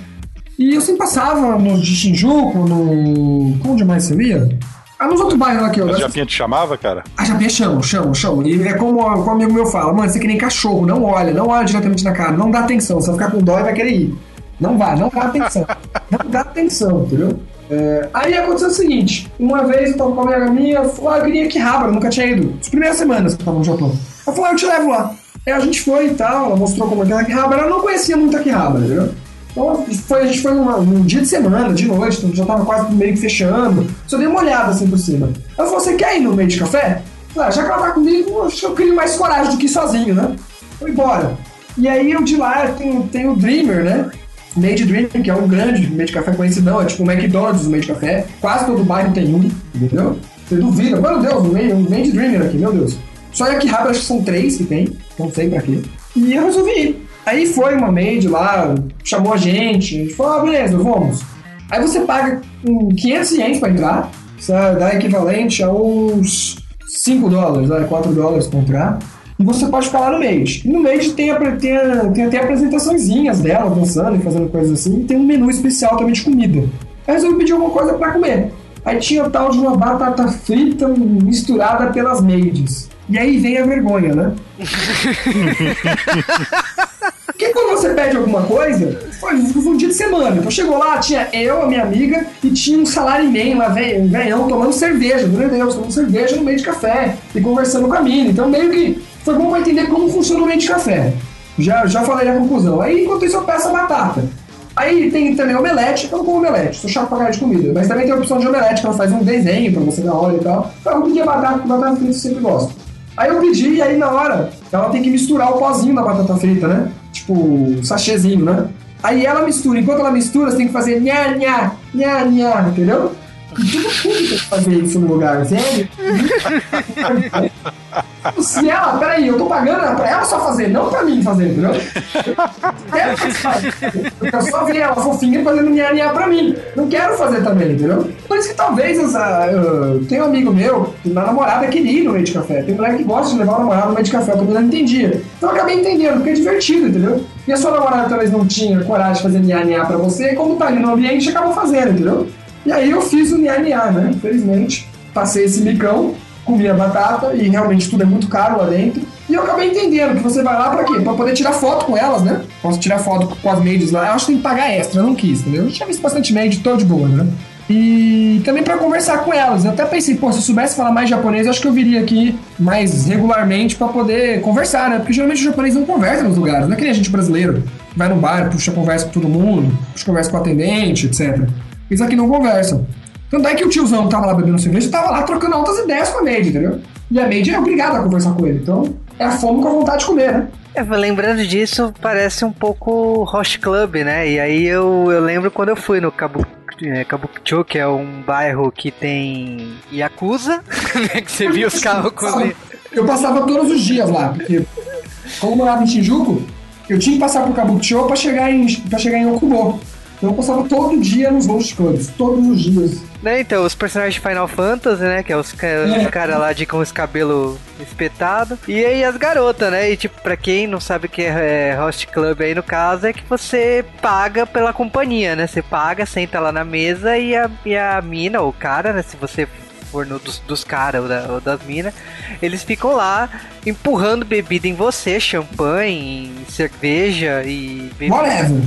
E eu sempre passava no Shinjuku, no... Onde mais você ia? Ah, nos outros bairros lá que eu... A Japinha te chamava, cara? A Japinha chama, chama, chama. E é como, como um amigo meu fala, mano, você é que nem cachorro, não olha, não olha diretamente na cara, não dá atenção, você vai ficar com dó e vai querer ir. Não vai, não dá atenção. não dá atenção, entendeu? É, aí aconteceu o seguinte: uma vez eu tava com uma amiga minha, falou, ah, eu queria Akihabara, eu nunca tinha ido. As primeiras semanas que eu tava no Japão. Ela falou, ah, eu te levo lá. Aí a gente foi e tal, ela mostrou como é que era Akihabara, ela não conhecia muito Akihabara, entendeu? Então foi, a gente foi numa, num dia de semana, de noite, então já tava quase meio que fechando. Só dei uma olhada assim por cima. Ela falou: Você quer ir no meio de café? Ah, já que ela tá comigo, acho que eu crio mais coragem do que sozinho, né? Foi embora. E aí eu de lá tem, tem o Dreamer, né? Made Dream, que é um grande meio de café conhecidão, é tipo o McDonald's do meio de café. Quase todo bairro tem um, entendeu? Você duvida, meu Deus, um Made Dreamer aqui, meu Deus. Só em Akihabara acho que são três que tem, não sei pra quê. E eu resolvi ir. Aí foi uma maid lá, chamou a gente, a gente falou, ah, beleza, vamos. Aí você paga um 500 ienes pra entrar, isso dá equivalente a uns 5 dólares, né, 4 dólares pra entrar. E você pode ficar lá no Made. E no Made tem, a, tem, a, tem até apresentaçõezinhas dela, dançando e fazendo coisas assim. E tem um menu especial também de comida. Aí resolvi pedir alguma coisa pra comer. Aí tinha o tal de uma batata frita misturada pelas maids. E aí vem a vergonha, né? Porque quando você pede alguma coisa, foi um dia de semana. Então chegou lá, tinha eu, a minha amiga, e tinha um salário man lá, velho, velhão, tomando cerveja, meu Deus, tomando cerveja no meio de café e conversando com a mina. Então meio que foi bom pra entender como funciona o meio de café. Já, já falei a conclusão. Aí enquanto isso eu peço a batata. Aí tem também omelete, eu não como omelete, sou chato pra caralho de comida. Mas também tem a opção de omelete, que ela faz um desenho pra você dar hora e tal. Então eu pedi a batata, batata frita eu sempre gosto. Aí eu pedi, e aí na hora, ela tem que misturar o pozinho da batata frita, né? Tipo, sachêzinho, né? Aí ela mistura, enquanto ela mistura, você tem que fazer nha, nha, nha, nha, entendeu? Tem que fazer isso no lugar, sério? Se ela, peraí, eu tô pagando pra ela só fazer, não pra mim fazer, entendeu? Quero que. Eu só ver ela fofinha fazendo nha, nha pra mim. Não quero fazer também, entendeu? Por isso que talvez essa, eu tenho um amigo meu, na namorada queria ir no meio de café. Tem mulher que gosta de levar o namorado no meio de café, eu também não entendia. Então eu acabei entendendo, porque é divertido, entendeu? E a sua namorada talvez não tinha coragem de fazer nha, nha pra você, e como tá ali no ambiente, acabou fazendo, entendeu? E aí eu fiz o nha, nha, né? Infelizmente, passei esse micão, comi a batata e realmente tudo é muito caro lá dentro. E eu acabei entendendo que você vai lá pra quê? Pra poder tirar foto com elas, né? Posso tirar foto com as maids lá. Eu acho que tem que pagar extra, não quis, entendeu? Eu tinha visto bastante maid, tô de boa, né? E também pra conversar com elas. Eu até pensei, pô, se eu soubesse falar mais japonês, eu acho que eu viria aqui mais regularmente pra poder conversar, né? Porque geralmente os japoneses não conversam nos lugares, não é que nem a gente brasileiro. Vai no bar, puxa conversa com todo mundo, puxa conversa com o atendente, etc. Eles aqui não conversam. Tanto é que o tiozão que tava lá bebendo cerveja tava lá trocando altas ideias com a Maid, entendeu? E a Maid é obrigada a conversar com ele. Então, é a fome com a vontade de comer, né? É, lembrando disso, parece um pouco Host Club, né? E aí eu, eu lembro quando eu fui no Kabu, é, Kabukicho, que é um bairro que tem Yakuza, né? Que você viu os carros com... Eu passava todos os dias lá, porque como eu morava em Shinjuku, eu tinha que passar por Kabukicho pra chegar em, pra chegar em Okubo. Então eu passava todo dia nos Host Clubs, todos os dias. Né, então, os personagens de Final Fantasy, né? Que é os, É. caras lá de com os cabelos espetados. E aí as garotas, né? E tipo, pra quem não sabe o que é, é host club aí no caso, é que você paga pela companhia, né? Você paga, senta lá na mesa e a, e a mina, ou o cara, né? Se você for no dos, dos caras ou, da- ou das minas, eles ficam lá empurrando bebida em você, champanhe, cerveja e bebida. Whatever.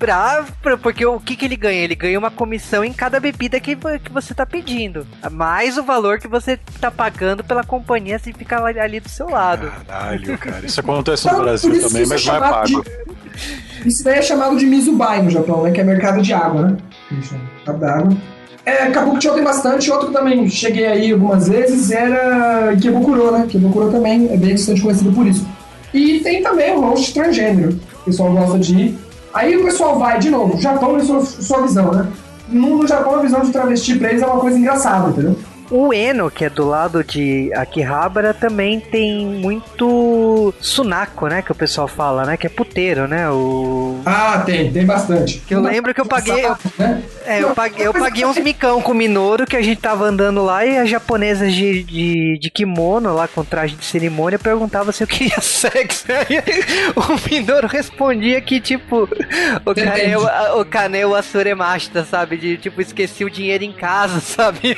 Pra, pra- porque o que, que ele ganha? Ele ganha uma comissão em cada bebida que, que você tá pedindo. Mais o valor que você tá pagando pela companhia se ficar ali, ali do seu lado. Caralho, cara. Isso acontece no Então, Brasil também, isso mas é não é pago. de- Isso daí é chamado de Mizubai no Japão, né? Que é mercado de água, né? Eles chamam, mercado da água. É, Kabukicho tem bastante, outro que também cheguei aí algumas vezes era Ikebukuro, né? Ikebukuro também é bem bastante conhecido por isso. E tem também o roast transgênero, o pessoal gosta de ir. Aí o pessoal vai, de novo, Japão na sua, sua visão, né? No, no Japão a visão de travesti pra eles é uma coisa engraçada, entendeu? O Eno, que é do lado de Akihabara, também tem muito sunako, né? Que o pessoal fala, né? Que é puteiro, né? O... Ah, tem, tem bastante. Que eu lembro que eu paguei- eu- Né? É, eu paguei, eu paguei uns micão com o Minoru que a gente tava andando lá e as japonesas de, de, de kimono lá com traje de cerimônia perguntavam se eu queria sexo. O Minoru respondia que, tipo, o. Kaneu, o Kaneu Asuremashita, sabe? De tipo, esqueci o dinheiro em casa, sabe?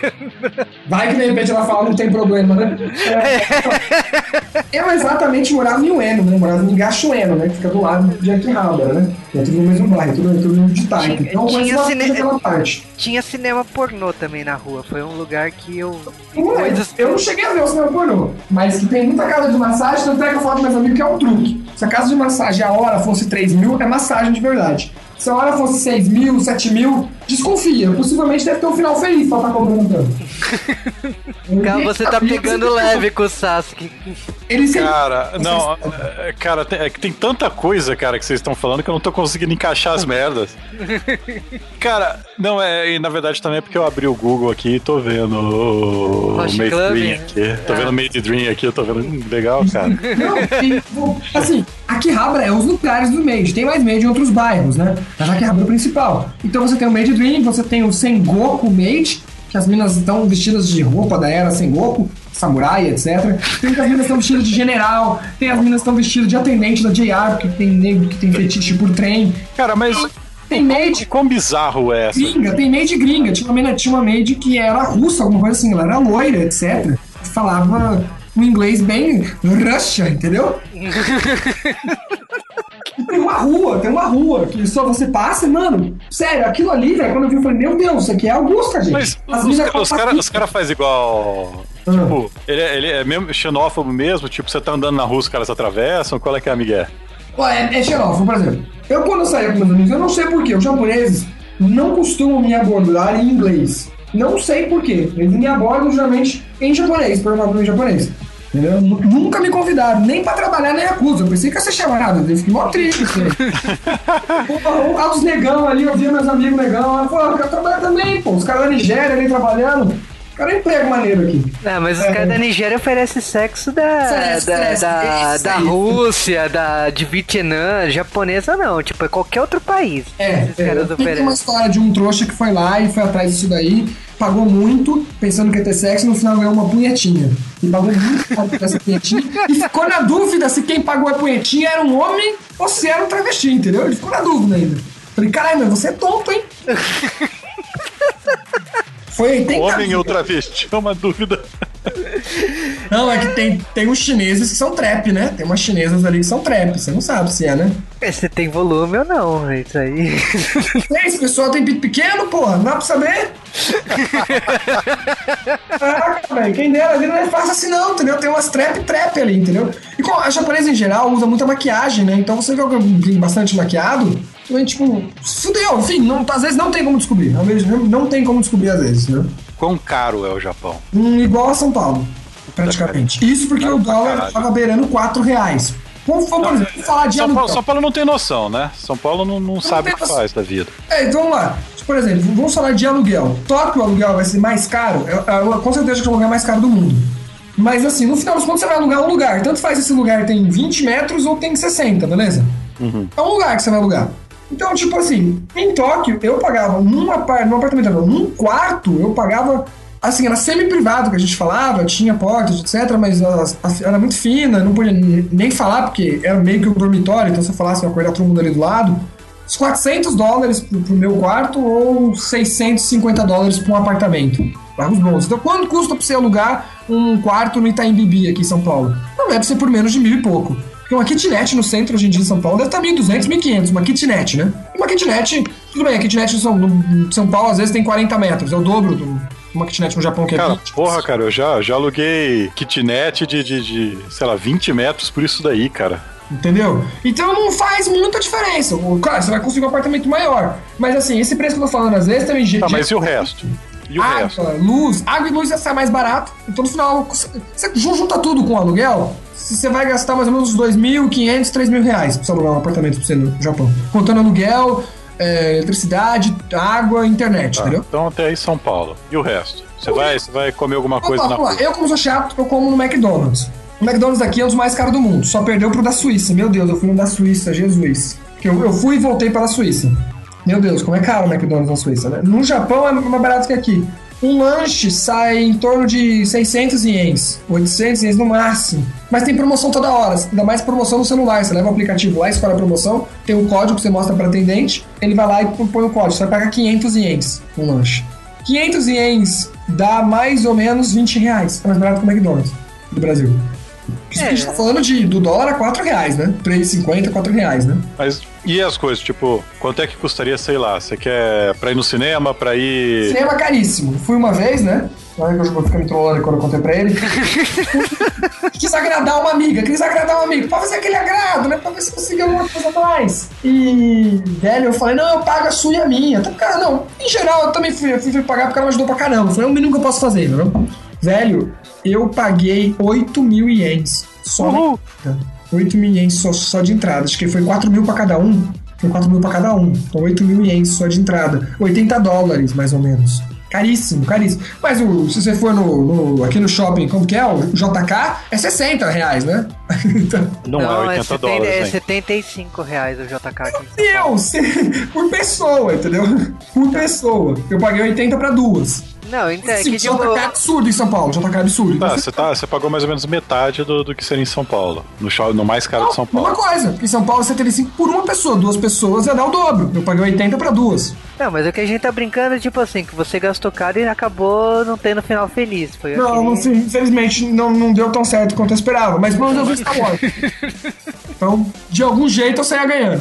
Vai que de repente ela fala não tem problema, né? É. Eu exatamente morava em Ueno, né? Morava em Gachueno, né? Que fica do lado de Akihabara, né? É tudo no mesmo bairro, tudo, tudo de. Tinha- Então tinha cine- aquela parte. Tinha cinema pornô também na rua. Foi um lugar que eu. Não Coisas- Eu não cheguei a ver o cinema pornô, mas que tem muita casa de massagem, tanto é que eu falo com meus amigos que é um truque. Se a casa de massagem a hora fosse 3 mil, é massagem de verdade. Se a hora fosse 6 mil, 7 mil, desconfia. Possivelmente deve ter um final feliz pra estar comprando tanto. Cara, você tá pegando leve com o Sasuke. Ele sempre Cara, não, é, cara, tem, é que tem tanta coisa, cara, que vocês estão falando que eu não tô conseguindo encaixar as merdas. Cara, não, é, e na verdade também é porque eu abri o Google aqui e tô vendo o, o Made Club, Dream aqui. Tô É. vendo o Made Dream aqui, eu tô vendo. hum, Legal, cara. Não, e, bom, assim, Akihabara é os lugares do Made. Tem mais Made em outros bairros, né? Akihabara é o principal. Então você tem o Made Dream, você tem o Sengoku Made, que as minas estão vestidas de roupa da era Sengoku, samurai, etc. Tem que as minas estão vestidas de general, tem as minas que estão vestidas de atendente da JR, porque tem nego que tem fetiche por trem. Cara, mas Tem Made quão bizarro é essa? gringa, tem maid gringa. Tinha uma, mina- tinha uma maid que era russa, alguma coisa assim, ela era loira, etc. Falava um inglês bem Russia, entendeu? Tem uma rua, tem uma rua que só você passa, e, mano, sério, aquilo ali, velho, quando eu vi, eu falei, meu Deus, isso aqui é Augusta, gente. Mas As os, minas os caras cara fazem igual. Ah. Tipo, ele, é- ele é mesmo xenófobo mesmo? Tipo, você tá andando na rua, os caras atravessam? Qual é que é a Miguel? Ó, é, é xenófobo, por exemplo. Eu, quando eu saía com meus amigos, eu não sei porquê, os japoneses não costumam me abordar em inglês. Não sei porquê. Eles me abordam geralmente em japonês, pra mim em japonês. Entendeu? Nu- Nunca me convidaram, nem pra trabalhar na Yakuza. Eu pensei que ia ser chamado, eu fiquei mó triste. Assim. Ah, os negão ali, eu via meus amigos negão, eu falei, eu quero trabalhar também, pô. Os caras da Nigéria ali trabalhando. Cara, emprego maneiro aqui. Não, mas os É. caras da Nigéria oferecem sexo da, Oferece, da, oferece. da, da. Rússia, da, de Vietnã, japonesa não, tipo, é qualquer outro país. É, Esses é caras tem uma história de um trouxa que foi lá e foi atrás disso daí, pagou muito, pensando que ia ter sexo, e no final ganhou uma punhetinha. E pagou muito caro por essa punhetinha. E ficou na dúvida se quem pagou a punhetinha era um homem ou se era um travesti, entendeu? Ele ficou na dúvida ainda. Falei, caralho, mas você é tonto, hein? Foi 80 Homem ou travesti? É uma dúvida. Não, é que tem, tem uns chineses que são trap, né? Tem umas chinesas ali que são trap, você não sabe se é, né? Se tem volume ou não, é isso aí. É, esse pessoal tem pinto pequeno, porra, não dá pra saber. Caraca, velho, quem dera, a vida não é fácil assim não, entendeu? Tem umas trap trap ali, entendeu? E a japonesa em geral usa muita maquiagem, né? Então você vê alguém bastante maquiado, também, tipo, fudeu, enfim, não, às vezes não tem como descobrir. Não, não tem como descobrir, às vezes, né? Quão caro é o Japão? Hum, igual a São Paulo, praticamente. Isso porque Caro o dólar caralho. tava beirando 4 reais. Vamos, vamos, exemplo, falar de São aluguel. Paulo, São Paulo não tem noção, né? São Paulo não, não sabe o que noção. faz da vida. É, então vamos lá. Por exemplo, vamos falar de aluguel. Tóquio o aluguel vai ser mais caro, é, é, com certeza que é o lugar mais caro do mundo. Mas assim, no final dos contos você vai alugar um lugar. Tanto faz se esse lugar tem 20 metros ou tem 60, beleza? É um lugar que você vai alugar. Então, tipo assim, em Tóquio, eu pagava num, apar num apartamento, não, num quarto, eu pagava. Assim, era semi-privado que a gente falava, tinha portas, etc., mas a- a- era muito fina, não podia nem falar, porque era meio que um dormitório, então se eu falasse, eu ia acordar todo mundo ali do lado. Uns 400 dólares pro, pro meu quarto ou 650 dólares para um apartamento. Pagos bons. Então, quanto custa pra você alugar um quarto no Itaim Bibi aqui em São Paulo? Não deve ser por menos de mil e pouco. Tem uma kitnet no centro hoje em dia em São Paulo, deve estar 1.200, 1.500, uma kitnet, né? Uma kitnet, tudo bem, a kitnet em São, Paulo às vezes tem 40 metros, é o dobro de uma kitnet no Japão que é Cara, 20. porra, cara, eu já, já aluguei kitnet de, de, de, sei lá, 20 metros por isso daí, cara. Entendeu? Então não faz muita diferença. Claro, você vai conseguir um apartamento maior. Mas assim, esse preço que eu tô falando às vezes também. Tá, mas e o resto? E o resto? água, luz, água e luz ia sair mais barato. Então no final, você junta tudo com o aluguel, você vai gastar mais ou menos uns 2.500, 3 mil reais pra você alugar um apartamento pra você no Japão. Contando aluguel, é, eletricidade, água, internet, Tá, entendeu? então até aí São Paulo. E o resto? Você vai, você vai comer alguma coisa Opa, na rua? lá. Eu, como sou chato, eu como no McDonald's. O McDonald's daqui é um dos mais caros do mundo. Só perdeu pro da Suíça. Meu Deus, eu fui no da Suíça, Jesus. Porque Eu, eu fui e voltei para a Suíça. Meu Deus, como é caro o McDonald's na Suíça, né? No Japão é mais barato que aqui. Um lanche sai em torno de 600 ienes, 800 ienes no máximo. Mas tem promoção toda hora, ainda mais promoção no celular. Você leva o aplicativo lá, escolhe a promoção, tem o código que você mostra para atendente, ele vai lá e põe o código. Você vai pagar 500 ienes no lanche. 500 ienes dá mais ou menos 20 reais. É mais barato que o McDonald's do Brasil. Isso que a gente É. tá falando de, do dólar a 4 reais, né? 3,50, 4 reais, né? Mas e as coisas? Tipo, quanto é que custaria, sei lá? Você quer pra ir no cinema, pra ir. Cinema caríssimo. Fui uma vez, né? Olha que eu vou ficar me trollando quando eu contei pra ele. quis agradar uma amiga, quis agradar uma amiga. Pra fazer aquele agrado, né? Pra ver se conseguia alguma coisa a mais. E, velho, eu falei, não, eu pago a sua e a minha. Então, cara, não. Em geral, eu também fui, fui, fui pagar porque ela me ajudou pra caramba. Foi um mínimo que eu posso fazer, entendeu? Velho, eu paguei 8 mil ienes. Só Uhul. 8 mil ienes só, só de entrada. Acho que foi 4 mil pra cada um. Foi 4 mil pra cada um. Então 8 mil ienes só de entrada. 80 dólares, mais ou menos. Caríssimo, caríssimo. Mas o, se você for no, no- aqui no shopping, como que é? O JK, é 60 reais, né? então, Não, é 80 70, dólares, é hein? 75 reais o JK Paulo. Deus! por pessoa, entendeu? Por pessoa. Eu paguei 80 pra duas. Não, então é que tipo... JK é absurdo em São Paulo. JK é absurdo. Tá, Você- tá, você pagou mais ou menos metade do, do que seria em São Paulo. No, show, no mais caro de São Uma Paulo. coisa, porque em São Paulo você teria 5 por uma pessoa, duas pessoas ia dar o dobro. Eu paguei 80 pra duas. Não, mas o que a gente tá brincando é tipo assim, que você gastou caro e acabou não tendo final feliz. Foi Não, aquele- não, sim, infelizmente não, não deu tão certo quanto eu esperava, mas pelo menos eu vi Star Wars. Então, de algum jeito eu saía ganhando.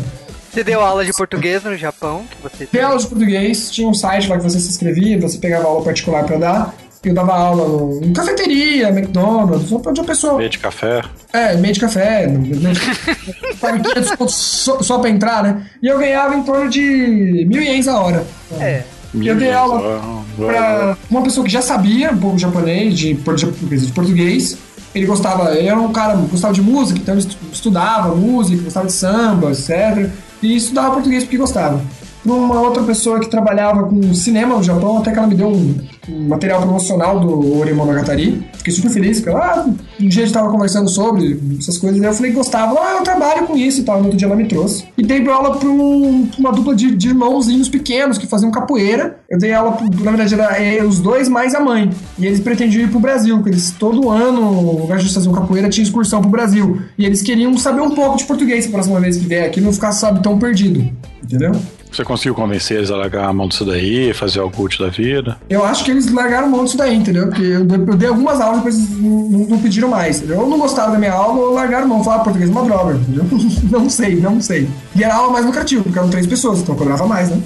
Você deu aula de português no Japão, que você Dei aula de português, tinha um site lá que você se inscrevia, você pegava aula particular pra dar. Eu dava aula no, em cafeteria, McDonald's, onde a pessoa. Meio de café. É, meio de café, no- no- paga 500 conto só, só pra entrar, né? E eu ganhava em torno de mil ienes a hora. É. Eu dei aula pra uma pessoa que já sabia um pouco de japonês, de, de, português. Ele gostava, ele era um cara que gostava de música, então ele estu- estudava música, gostava de samba, etc. E estudava português porque gostava. Pra uma outra pessoa que trabalhava com cinema no Japão, até que ela me deu um, um material promocional do Ori Monogatari. Fiquei super feliz, porque ah, um dia a gente tava conversando sobre essas coisas, e eu falei que gostava, ah, eu trabalho com isso e tal. No outro dia ela me trouxe. E dei aula pra, um- pra uma dupla de, de irmãozinhos pequenos que faziam capoeira. Eu dei aula, pro- na verdade, era eh, os dois mais a mãe. E eles pretendiam ir pro Brasil, porque eles todo ano, ao invés de fazer capoeira, tinha excursão pro Brasil. E eles queriam saber um pouco de português pra próxima vez que vier aqui, não ficar, sabe, tão perdido. Entendeu? Você conseguiu convencer eles a largar a mão disso daí, fazer algo útil da vida? Eu acho que eles largaram mão disso daí, entendeu? Porque eu, dei- eu dei algumas aulas, depois eles não, não- pediram mais, entendeu? Ou não gostaram da minha aula, ou largaram mão, falaram português é uma droga, entendeu? não sei, não sei. E era a aula mais lucrativa, porque eram três pessoas, então eu cobrava mais, né?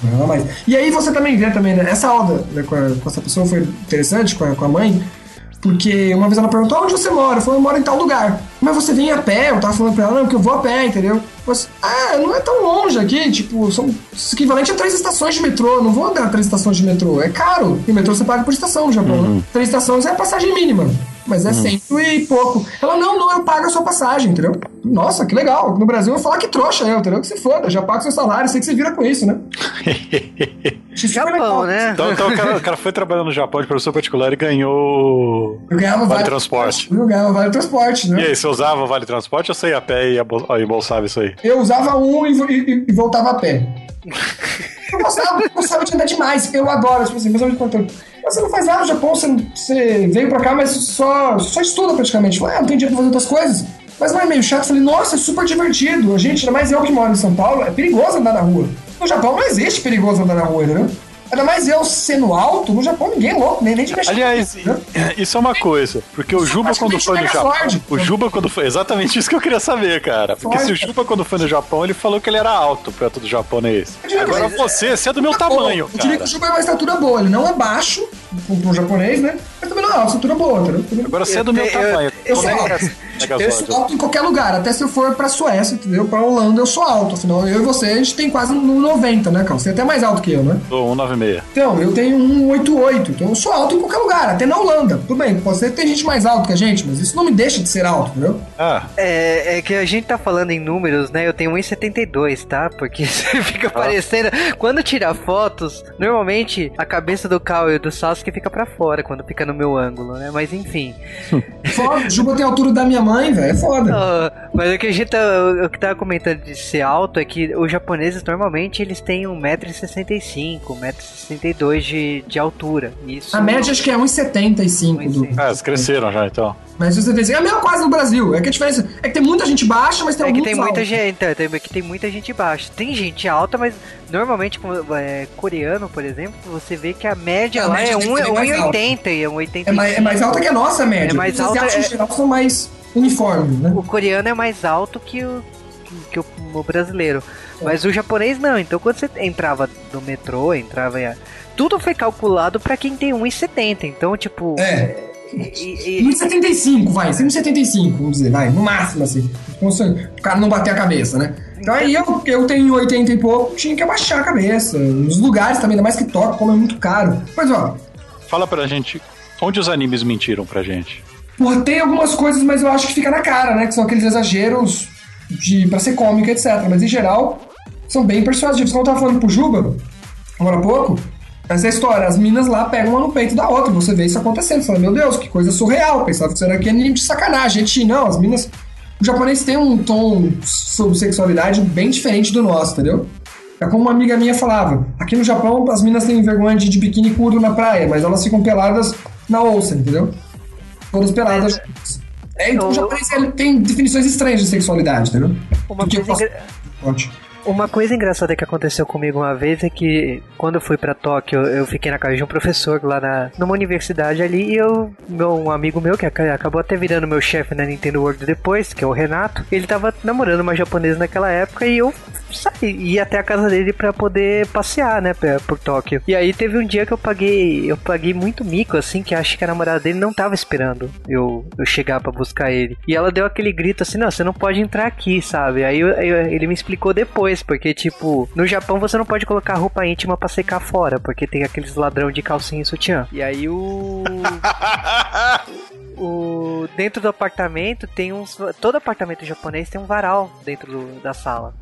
Cobrava mais. E aí você também vê também, né? Essa aula né, com, a- com essa pessoa foi interessante, com a, com a mãe, porque uma vez ela perguntou onde você mora, eu falei, eu moro em tal lugar. Mas você vem a pé, eu tava falando pra ela, não, que eu vou a pé, entendeu? Mas, ah, não é tão longe aqui, tipo, são equivalente a três estações de metrô, não vou andar três estações de metrô, é caro. E o metrô você paga por estação no Japão, né? Três estações é a passagem mínima, mas é cento e pouco. Ela, não, não, eu pago a sua passagem, entendeu? Nossa, que legal. No Brasil eu vou falar que trouxa eu, entendeu? Que se foda, já pago seu salário, sei que você vira com isso, né? Legal. Japão, né? Então, então o, cara, o cara foi trabalhar no Japão de professor particular e ganhou. Eu ganhava Vale transporte. Eu ganhava vale transporte, né? E aí, você usava o Vale Transporte ou você ia a pé e e embolsava isso aí? Eu usava um e, e- e voltava a pé. Eu gostava, eu gostava de andar demais. Eu adoro, tipo assim, meus amigos perguntam, "Mas você não faz nada no Japão, você, você veio pra cá, mas só, só estuda praticamente. Ah, não tem dinheiro pra fazer outras coisas. Mas não é meio chato. Falei, nossa, é super divertido. A gente, ainda mais eu que moro em São Paulo, é perigoso andar na rua. No Japão não existe perigoso andar na rua, entendeu? Ainda mais eu sendo alto, no Japão ninguém é louco, nem, nem de mexer. Aliás, né? isso é uma coisa, porque o Juba quando foi no Japão, Megazord. o Juba quando foi, exatamente isso que eu queria saber, cara. Porque se o Juba quando foi no Japão, ele falou que ele era alto perto do japonês. Agora você, você é do meu tamanho, Eu diria que o Juba é uma estatura boa, ele não é baixo, pro japonês, né? Mas também não é uma estatura boa, entendeu? Agora você é do meu Eu- eu- tamanho. eu é sou alto. Eu sou alto em qualquer lugar, até se eu for pra Suécia, entendeu? Pra Holanda eu sou alto, afinal eu e você, a gente tem quase no 90, né, cara? Você é até mais alto que eu, né? Sou 196. Então, eu tenho 188, então eu sou alto em qualquer lugar, até na Holanda. Tudo bem, pode ser que tem gente mais alto que a gente, mas isso não me deixa de ser alto, entendeu? Ah, É, é que a gente tá falando em números, né? Eu tenho 1,72, tá? Porque você fica parecendo. Quando tirar fotos, normalmente a cabeça do Cal e do Sasuke fica pra fora quando fica no meu ângulo, né? Mas enfim. Foda, Juba tem a altura da minha mãe, velho, é foda. Ah, mas o que a gente tá, o que tava comentando de ser alto é que os japoneses normalmente eles têm 1,65m, 1,62m de, de altura. Isso A média acho que é 1,75 do. ah, eles cresceram já então. Mas 1,75 é a mesma coisa no Brasil. É que a diferença é que tem muita gente baixa, mas tem É que tem muita altos. gente, é, tem, que tem muita gente baixa. Tem gente alta, mas normalmente é, coreano, por exemplo, você vê que a média A lá média é tem um- que ser mais 1,80 e 1,85. É mais, é mais alta que a nossa média. É mais Os alta, asiáticos é- geral são mais uniformes, né? O coreano é mais alto que o, que, o, o brasileiro. Mas o japonês não. Então quando você entrava no metrô, entrava. Tudo foi calculado pra quem tem 1,70. Então, tipo. É. e- e- 1,75, vai, 1,75, vamos dizer, vai, no máximo, assim. Como se o cara não bater a cabeça, né? Então aí eu, eu tenho 80 e pouco, tinha que abaixar a cabeça. Nos lugares também, ainda mais que toca, como é muito caro. Mas ó, Fala pra gente, onde os animes mentiram pra gente? porra, tem algumas coisas, mas eu acho que fica na cara, né? Que são aqueles exageros de, pra ser cômico, etc. Mas em geral, são bem persuasivos. Como eu tava falando pro Juba, agora há pouco, essa história, as minas lá pegam uma no peito da outra, você vê isso acontecendo. Você fala, meu Deus, que coisa surreal. Pensava que isso era anime de sacanagem. A gente, não, as minas. O japonês tem um tom sobre sexualidade bem diferente do nosso, entendeu? É como uma amiga minha falava: aqui no Japão as minas têm vergonha de, de biquíni curto na praia, mas elas ficam peladas na ouça, entendeu? Todas peladas. É, então o japonês ele tem definições estranhas de sexualidade, entendeu? Uma coisa, posso- engra-. Uma coisa engraçada que aconteceu comigo uma vez é que quando eu fui pra Tóquio, eu fiquei na casa de um professor lá na, numa universidade ali e eu, meu, um amigo meu que aca- acabou até virando meu chefe na Nintendo World depois, que é o Renato, ele tava namorando uma japonesa naquela época e eu saí, ia até a casa dele pra poder passear, né, por Tóquio. E aí teve um dia que eu paguei, eu paguei muito mico assim, que acho que a namorada dele não tava esperando eu, eu chegar pra buscar ele. E ela deu aquele grito assim: "Não, você não pode entrar aqui", sabe? Aí eu- eu- ele me explicou depois, porque tipo, no Japão você não pode colocar roupa íntima pra secar fora, porque tem aqueles ladrão de calcinha e sutiã. E aí o o dentro do apartamento tem uns todo apartamento japonês tem um varal dentro do- da sala.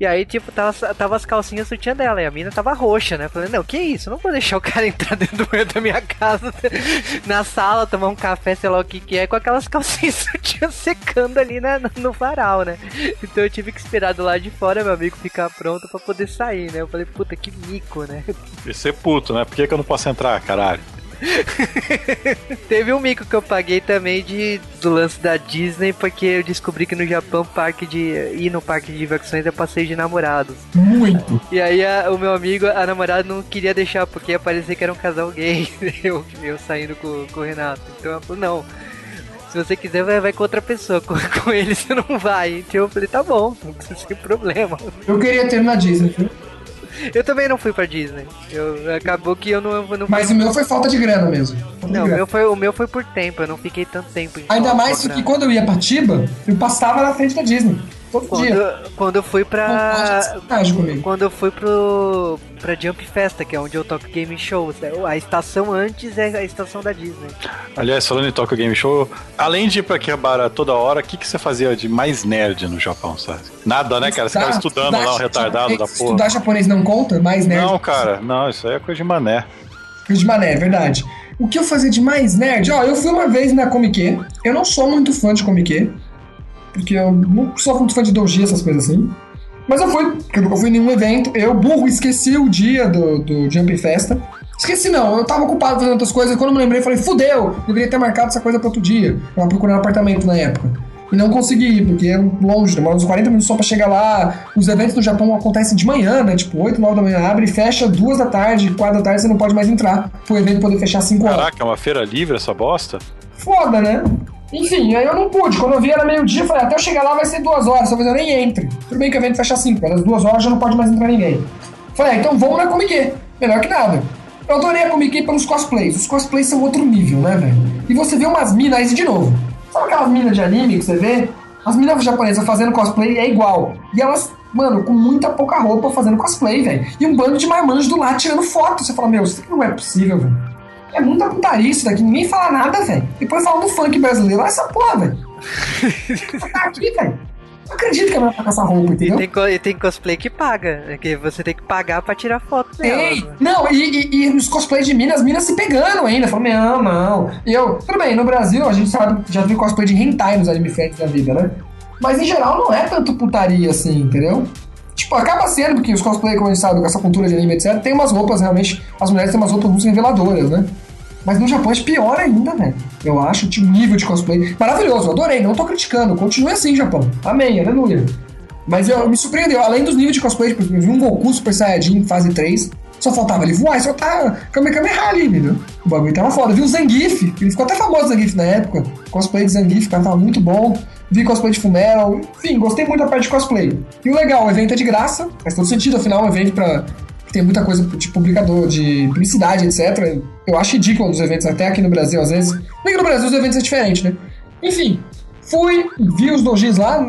E aí, tipo, tava, tava as calcinhas sutiã dela, e a mina tava roxa, né? Falei, não, que isso? Não vou deixar o cara entrar dentro da minha casa, na sala, tomar um café, sei lá o que que é, com aquelas calcinhas sutiã secando ali na, no, varal, né? Então eu tive que esperar do lado de fora meu amigo ficar pronto pra poder sair, né? Eu falei, puta, que mico, né? E ser puto, né? Por que, que eu não posso entrar, caralho? Teve um mico que eu paguei também de, do lance da Disney, porque eu descobri que no Japão, parque de ir no parque de diversões é passeio de namorados. Muito. E aí a- o meu amigo, a namorada não queria deixar, porque ia parecer que era um casal gay, eu, eu saindo com, com o Renato. Então ela falou, não. Se você quiser, vai, vai com outra pessoa. Com, com ele você não vai. Então eu falei, tá bom, sem problema. Eu queria ter na Disney, viu? Eu também não fui pra Disney. Eu, acabou que eu não, eu não Mas o meu foi falta de grana mesmo. Falta Não, o meu, foi, o meu foi por tempo, eu não fiquei tanto tempo em Ainda mais que quando eu ia pra Tiba, eu passava na frente da Disney. Todo dia. Quando, quando eu fui pra. Quando eu fui pro. pra Jump Festa, que é onde eu toco game shows. né? A estação antes é a estação da Disney. Aliás, falando em Tokyo Game Show, além de ir pra Quebara toda hora, o que, que você fazia de mais nerd no Japão, sabe? Nada, né, cara? Você ficava estudando lá, o retardado da porra. Estudar japonês não conta? Mais nerd? Não, cara, não, isso aí é coisa de mané. Coisa de mané, é verdade. O que eu fazia de mais nerd? Ó, eu fui uma vez na Comic Eu não sou muito fã de Comic porque eu não sou muito fã de doji, essas coisas assim. Mas eu fui, porque eu nunca fui em nenhum evento. Eu, burro, esqueci o dia do, do Jump Festa. Esqueci não, eu tava ocupado fazendo outras coisas. Quando eu me lembrei, falei, fudeu, eu deveria ter marcado essa coisa pra outro dia. Eu tava procurando apartamento na época. e não consegui ir, porque é longe, demora uns 40 minutos só pra chegar lá. Os eventos no Japão acontecem de manhã, né? Tipo, 8, 9 da manhã abre e fecha 2 da tarde, 4 da tarde você não pode mais entrar. Pro evento poder fechar 5 horas. Caraca, é uma feira livre essa bosta? Foda, né? Enfim, aí eu não pude. Quando eu vi era meio-dia, falei, até eu chegar lá vai ser duas horas, talvez eu nem entre. Tudo bem que o evento fecha 5, mas às duas horas já não pode mais entrar ninguém. Falei, ah, então vamos na Comic Melhor que nada. Eu adorei a Comic pelos cosplays. Os cosplays são outro nível, né, velho? E você vê umas minas aí de novo. Sabe aquelas minas de anime que você vê? As minas japonesas fazendo cosplay é igual. E elas, mano, com muita pouca roupa fazendo cosplay, velho. E um bando de marmanjos do lado tirando foto. Você fala, meu, isso aqui não é possível, velho. É muita putaria isso daqui, ninguém fala nada, velho. Depois falam do funk brasileiro, olha essa porra, velho. tá aqui, velho. Não acredito que a mulher tá com essa roupa, entendeu? E tem, e tem cosplay que paga, é que você tem que pagar pra tirar foto dela. Tem! Não, e, e, e, os cosplays de minas, as minas se pegando ainda. Falando, não, não. E eu, tudo bem, no Brasil a gente sabe, já viu cosplay de hentai nos anime fans da vida, né? Mas em geral não é tanto putaria assim, entendeu? Tipo, acaba sendo, porque os cosplay, como a gente sabe, com essa cultura de anime, etc., tem umas roupas realmente. As mulheres têm umas roupas muito reveladoras, né? Mas no Japão é pior ainda, velho. Eu acho, tipo, nível de cosplay. Maravilhoso, adorei, não tô criticando. Continue assim, Japão. Amém, aleluia. Mas eu, me surpreendeu, além dos níveis de cosplay, tipo, eu vi um Goku Super Saiyajin fase 3, só faltava ele voar e soltar Kamehameha ali, entendeu? O bagulho tava foda. Vi o Zangief, ele ficou até famoso Zangief na época. Cosplay de Zangief, cara, tava muito bom. Vi cosplay de Fumero, enfim, gostei muito da parte de cosplay. E o legal, o evento é de graça, faz todo sentido, afinal, é um evento pra tem muita coisa de publicador, de publicidade, etc. Eu acho ridículo nos eventos, até aqui no Brasil, às vezes. Nem no Brasil os eventos é diferente, né? Enfim, fui, vi os dojins lá,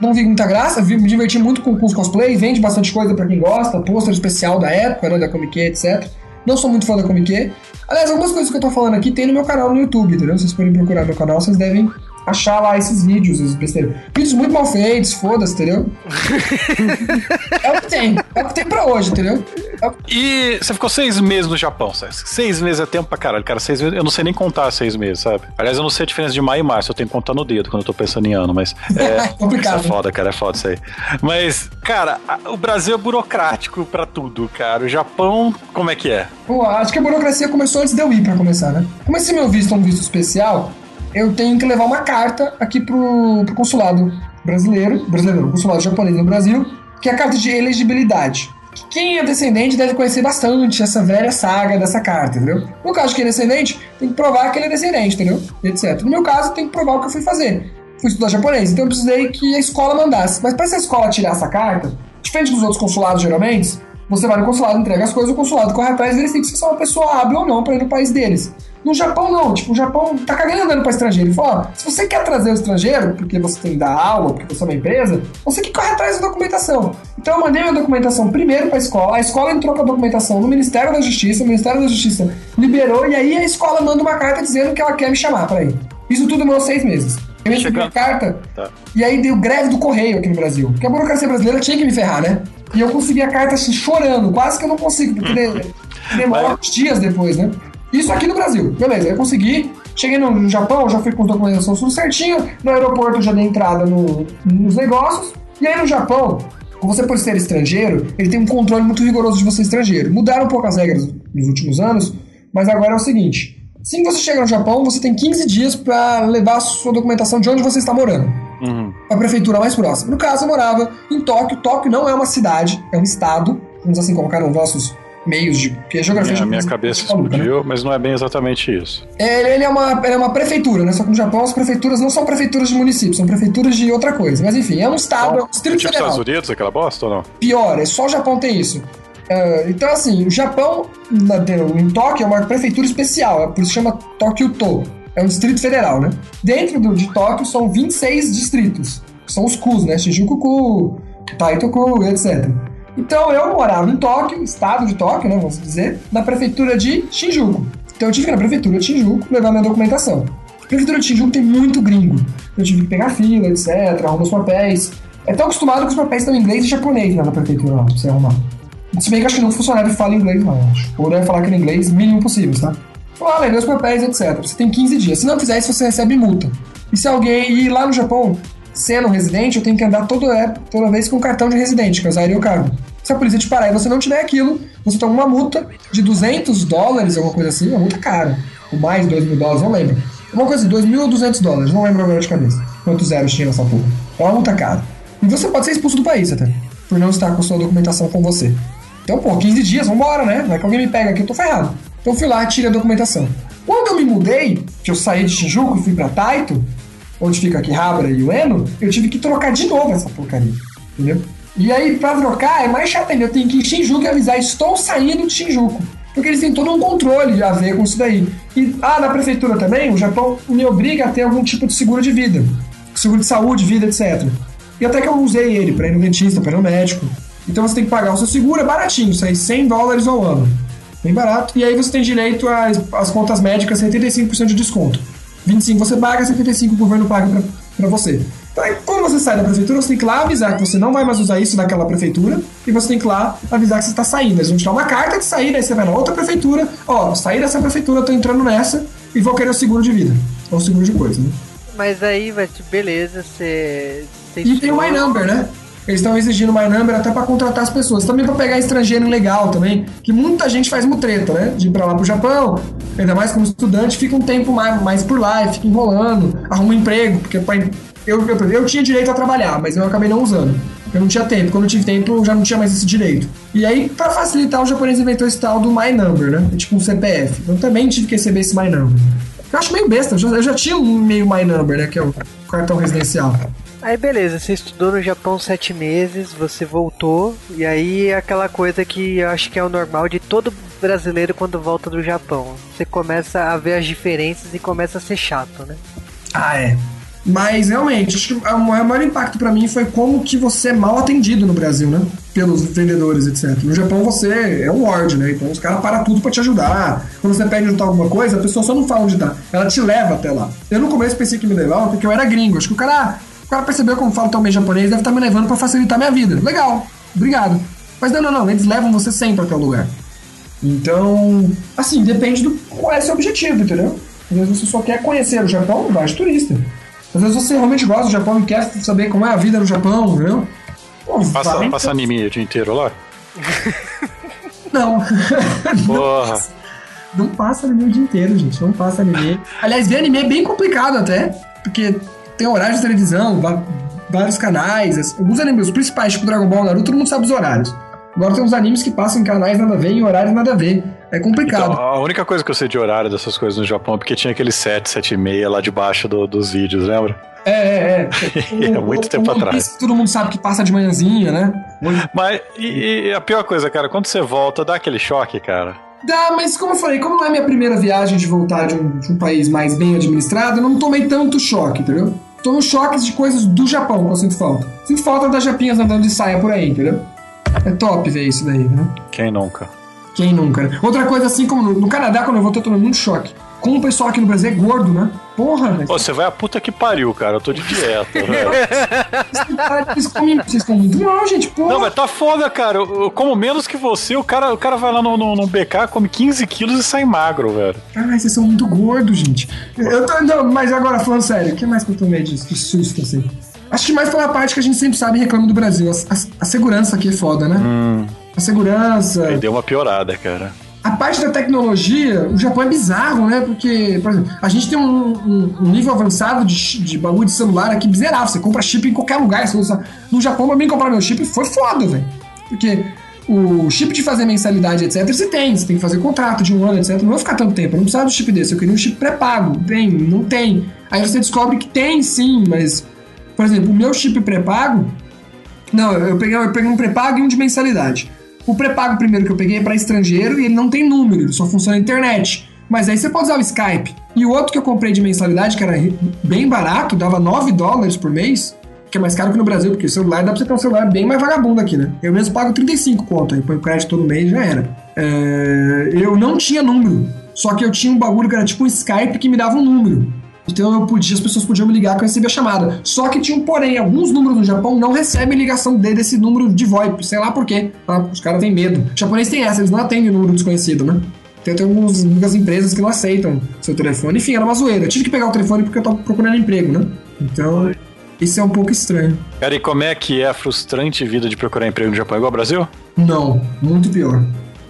não vi muita graça, vi, me diverti muito com, com os cosplay, vende bastante coisa para quem gosta, pôster especial da época, né, da Comic etc. Não sou muito fã da Comic Aliás, algumas coisas que eu tô falando aqui tem no meu canal no YouTube, entendeu? Vocês podem procurar meu canal, vocês devem achar lá esses vídeos, esses besteiros. Vídeos muito mal feitos, foda-se, entendeu? é o que tem. É o que tem pra hoje, entendeu? É e você ficou seis meses no Japão, Sesc. Seis meses é tempo pra caralho, cara. Seis meses, eu não sei nem contar seis meses, sabe? Aliás, eu não sei a diferença de maio e março, eu tenho que contar no dedo quando eu tô pensando em ano, mas. É, complicado. é foda, cara, é foda isso aí. Mas, cara, o Brasil é burocrático pra tudo, cara. O Japão, como é que é? Pô, acho que a burocracia começou antes de eu ir pra começar, né? Como esse meu visto é um visto especial, eu tenho que levar uma carta aqui pro, pro consulado brasileiro, brasileiro, consulado japonês no Brasil, que é a carta de elegibilidade. Quem é descendente deve conhecer bastante essa velha saga dessa carta, entendeu? No caso de quem é descendente, tem que provar que ele é descendente, entendeu? Etc. No meu caso, tem que provar o que eu fui fazer. Fui estudar japonês, então eu precisei que a escola mandasse. Mas para essa escola tirar essa carta, diferente dos outros consulados geralmente, você vai no consulado, entrega as coisas, o consulado corre atrás e verifica se você é uma pessoa hábil ou não para ir no país deles. No Japão, não. Tipo, o Japão tá cagando andando pra estrangeiro. Ele fala, ó, se você quer trazer o estrangeiro, porque você tem que dar aula, porque você é uma empresa, você que corre atrás da documentação. Então eu mandei minha documentação primeiro pra escola, a escola entrou com a documentação no Ministério da Justiça, o Ministério da Justiça liberou, e aí a escola manda uma carta dizendo que ela quer me chamar pra ir. Isso tudo demorou seis meses. Eu recebi a carta, tá. e aí deu greve do correio aqui no Brasil. Porque a burocracia brasileira tinha que me ferrar, né? E eu consegui a carta assim, chorando, quase que eu não consigo, porque demora uns dias depois, né? Isso aqui no Brasil. Beleza, eu consegui. Cheguei no Japão, já fui com documentação tudo certinho. No aeroporto já dei entrada no, nos negócios. E aí no Japão, você por ser estrangeiro, ele tem um controle muito rigoroso de você estrangeiro. Mudaram um pouco as regras nos últimos anos, mas agora é o seguinte: assim que você chega no Japão, você tem 15 dias para levar a sua documentação de onde você está morando. Uhum. A prefeitura mais próxima. No caso, eu morava em Tóquio. Tóquio não é uma cidade, é um estado. Vamos assim colocar nos nossos meios de. Porque a geografia minha, minha cabeça explodiu, né? mas não é bem exatamente isso. É, ele é, uma, ele é uma prefeitura, né? Só que no Japão as prefeituras não são prefeituras de município, são prefeituras de outra coisa. Mas enfim, é um estado, é um distrito tipo federal. Estados Unidos, aquela bosta ou não? Pior, é só o Japão tem isso. Uh, então, assim, o Japão, na, em Tóquio, é uma prefeitura especial, é por isso chama Tóquio-to. É um distrito federal, né? Dentro do, de Tóquio são 26 distritos. São os Kus, né? Shinjuku-ku, Taito-ku, etc. Então eu morava em Tóquio, estado de Tóquio, né, vamos dizer, na prefeitura de Shinjuku. Então eu tive que ir na prefeitura de Shinjuku levar minha documentação. A prefeitura de Shinjuku tem muito gringo. Eu tive que pegar fila, etc, arrumar os papéis. É tão acostumado que os papéis estão em inglês e japonês né, na prefeitura lá, pra você arrumar. Se bem que acho que não funcionário fala inglês lá, acho. Ou deve falar aquele inglês mínimo possível, tá? Fala, ah, os papéis, etc. Você tem 15 dias. Se não fizer isso, você recebe multa. E se alguém ir lá no Japão, sendo residente, eu tenho que andar toda, toda vez com cartão de residente, que é o cargo. Se a polícia te parar e você não tiver aquilo, você toma uma multa de 200 dólares, alguma coisa assim, uma multa cara. Ou mais 2 mil dólares, não lembro. Uma coisa assim, 2.200 dólares, não lembro agora de cabeça. Quantos zeros tinha nessa porra. É uma multa cara. E você pode ser expulso do país até, por não estar com sua documentação com você. Então, pô, 15 dias, vambora, né? Vai que alguém me pega aqui, eu tô ferrado. Então fui lá tirei a documentação. Quando eu me mudei, que eu saí de Shinjuku e fui pra Taito, onde fica Akihabara e Ueno, eu tive que trocar de novo essa porcaria, entendeu? E aí, pra trocar, é mais chato ainda. Eu tenho que ir em Shinjuku e avisar, estou saindo de Shinjuku. Porque eles têm todo um controle a ver com isso daí. E, ah, na prefeitura também, o Japão me obriga a ter algum tipo de seguro de vida. Seguro de saúde, vida, etc. E até que eu usei ele para ir no dentista, para ir no médico. Então você tem que pagar o seu seguro, é baratinho, sai 100 dólares ao ano. Bem barato. E aí você tem direito às, às contas médicas, 75% de desconto. 25 você paga, 75 o governo paga para você. Então, aí, quando você sai da prefeitura, você tem que lá avisar que você não vai mais usar isso daquela prefeitura e você tem que lá avisar que você está saindo. Eles vão te dar uma carta de saída, aí você vai na outra prefeitura, ó, saí dessa prefeitura, tô entrando nessa e vou querer o seguro de vida. Ou seguro de coisa, né? Mas aí, vai, beleza, você. E tem o My Number, né? Eles estão exigindo My Number até para contratar as pessoas. Também para pegar estrangeiro ilegal também, que muita gente faz mutreta, né? De ir pra lá pro Japão, ainda mais como estudante, fica um tempo mais, mais por lá, fica enrolando, arruma um emprego, porque pra, eu, eu, eu tinha direito a trabalhar, mas eu acabei não usando. Eu não tinha tempo. Quando eu tive tempo, eu já não tinha mais esse direito. E aí, para facilitar, o japonês inventou esse tal do My Number, né? É tipo um CPF. Eu também tive que receber esse My Number. Eu acho meio besta. Eu já, eu já tinha um meio My Number, né? Que é o cartão residencial. Aí beleza, você estudou no Japão sete meses, você voltou, e aí é aquela coisa que eu acho que é o normal de todo brasileiro quando volta do Japão. Você começa a ver as diferenças e começa a ser chato, né? Ah, é. Mas realmente, acho que o maior impacto para mim foi como que você é mal atendido no Brasil, né? Pelos vendedores, etc. No Japão você é um lord, né? Então os caras param tudo para te ajudar. Quando você pede juntar alguma coisa, a pessoa só não fala onde tá. Ela te leva até lá. Eu no começo pensei que me levava porque eu era gringo. Acho que o cara, o cara percebeu como falo tão bem japonês, deve estar tá me levando para facilitar minha vida. Legal, obrigado. Mas não, não, não. Eles levam você sempre até o lugar. Então, assim, depende do qual é o seu objetivo, entendeu? Às vezes você só quer conhecer o Japão, vai de turista. Às vezes você realmente gosta do Japão e quer saber como é a vida no Japão, entendeu? Pô, passa, vai, passa então... anime o dia inteiro lá? Não. Porra. Não passa anime o dia inteiro, gente. Não passa anime. Aliás, ver anime é bem complicado até, porque tem horário de televisão, vários canais. Alguns animes, os principais, tipo Dragon Ball, Naruto, todo mundo sabe os horários. Agora tem uns animes que passam em canais nada a ver, em horários nada a ver. É complicado. Então, a única coisa que eu sei de horário dessas coisas no Japão é porque tinha aquele 7, 7 e meia lá debaixo do, dos vídeos, lembra? É, é, é. é muito o, tempo o atrás. Todo mundo sabe que passa de manhãzinha, né? Mas e, e, a pior coisa, cara, quando você volta, dá aquele choque, cara. Dá, mas como eu falei, como não é minha primeira viagem de voltar de um, de um país mais bem administrado, eu não tomei tanto choque, entendeu? Tomo choques de coisas do Japão que eu sinto falta. Sinto falta das japinhas andando de saia por aí, entendeu? É top ver isso daí, né? Quem nunca? Quem nunca, né? Outra coisa, assim como no, no Canadá, quando eu voltei, eu tomei muito choque. Como o pessoal aqui no Brasil é gordo, né? Porra, velho. Você vai a puta que pariu, cara. Eu tô de dieta, velho. Vocês comem, vocês comem muito mal, gente. Porra. Não, mas tá foda, cara. Eu, eu, como menos que você. O cara, o cara vai lá no, no, no BK, come 15 quilos e sai magro, velho. Caralho, vocês são muito gordos, gente. Eu tô, não, mas agora, falando sério, o que mais que eu tomei disso? Que susto, assim. Acho que mais pela parte que a gente sempre sabe e reclama do Brasil. A, a, a segurança aqui é foda, né? Hum. A segurança. Aí deu uma piorada, cara. A parte da tecnologia, o Japão é bizarro, né? Porque, por exemplo, a gente tem um, um, um nível avançado de, de bagulho de celular aqui bizarro. Você compra chip em qualquer lugar. No Japão, pra mim comprar meu chip foi foda, velho. Porque o chip de fazer mensalidade, etc., você tem. Você tem que fazer contrato de um ano, etc. Não vai ficar tanto tempo. Eu não precisava do chip desse. Eu queria um chip pré-pago. Tem, não tem. Aí você descobre que tem sim, mas por exemplo, o meu chip pré-pago. Não, eu peguei, eu peguei um pré-pago e um de mensalidade. O pré-pago primeiro que eu peguei é para estrangeiro e ele não tem número, ele só funciona na internet. Mas aí você pode usar o Skype. E o outro que eu comprei de mensalidade, que era bem barato, dava 9 dólares por mês, que é mais caro que no Brasil, porque o celular dá pra você ter um celular bem mais vagabundo aqui, né? Eu mesmo pago 35 conto, aí põe o crédito todo mês já era. É... Eu não tinha número, só que eu tinha um bagulho que era tipo um Skype que me dava um número. Então eu podia, as pessoas podiam me ligar que eu recebia a chamada. Só que tinha um porém, alguns números no Japão não recebem ligação desse número de VoIP, sei lá por quê. Tá? Os caras têm medo. O japonês tem essa, eles não atendem o número desconhecido, né? Tem, tem algumas, algumas empresas que não aceitam seu telefone. Enfim, era uma zoeira. Eu tive que pegar o telefone porque eu tava procurando emprego, né? Então, isso é um pouco estranho. Cara, e como é que é a frustrante vida de procurar emprego no Japão? É igual ao Brasil? Não, muito pior.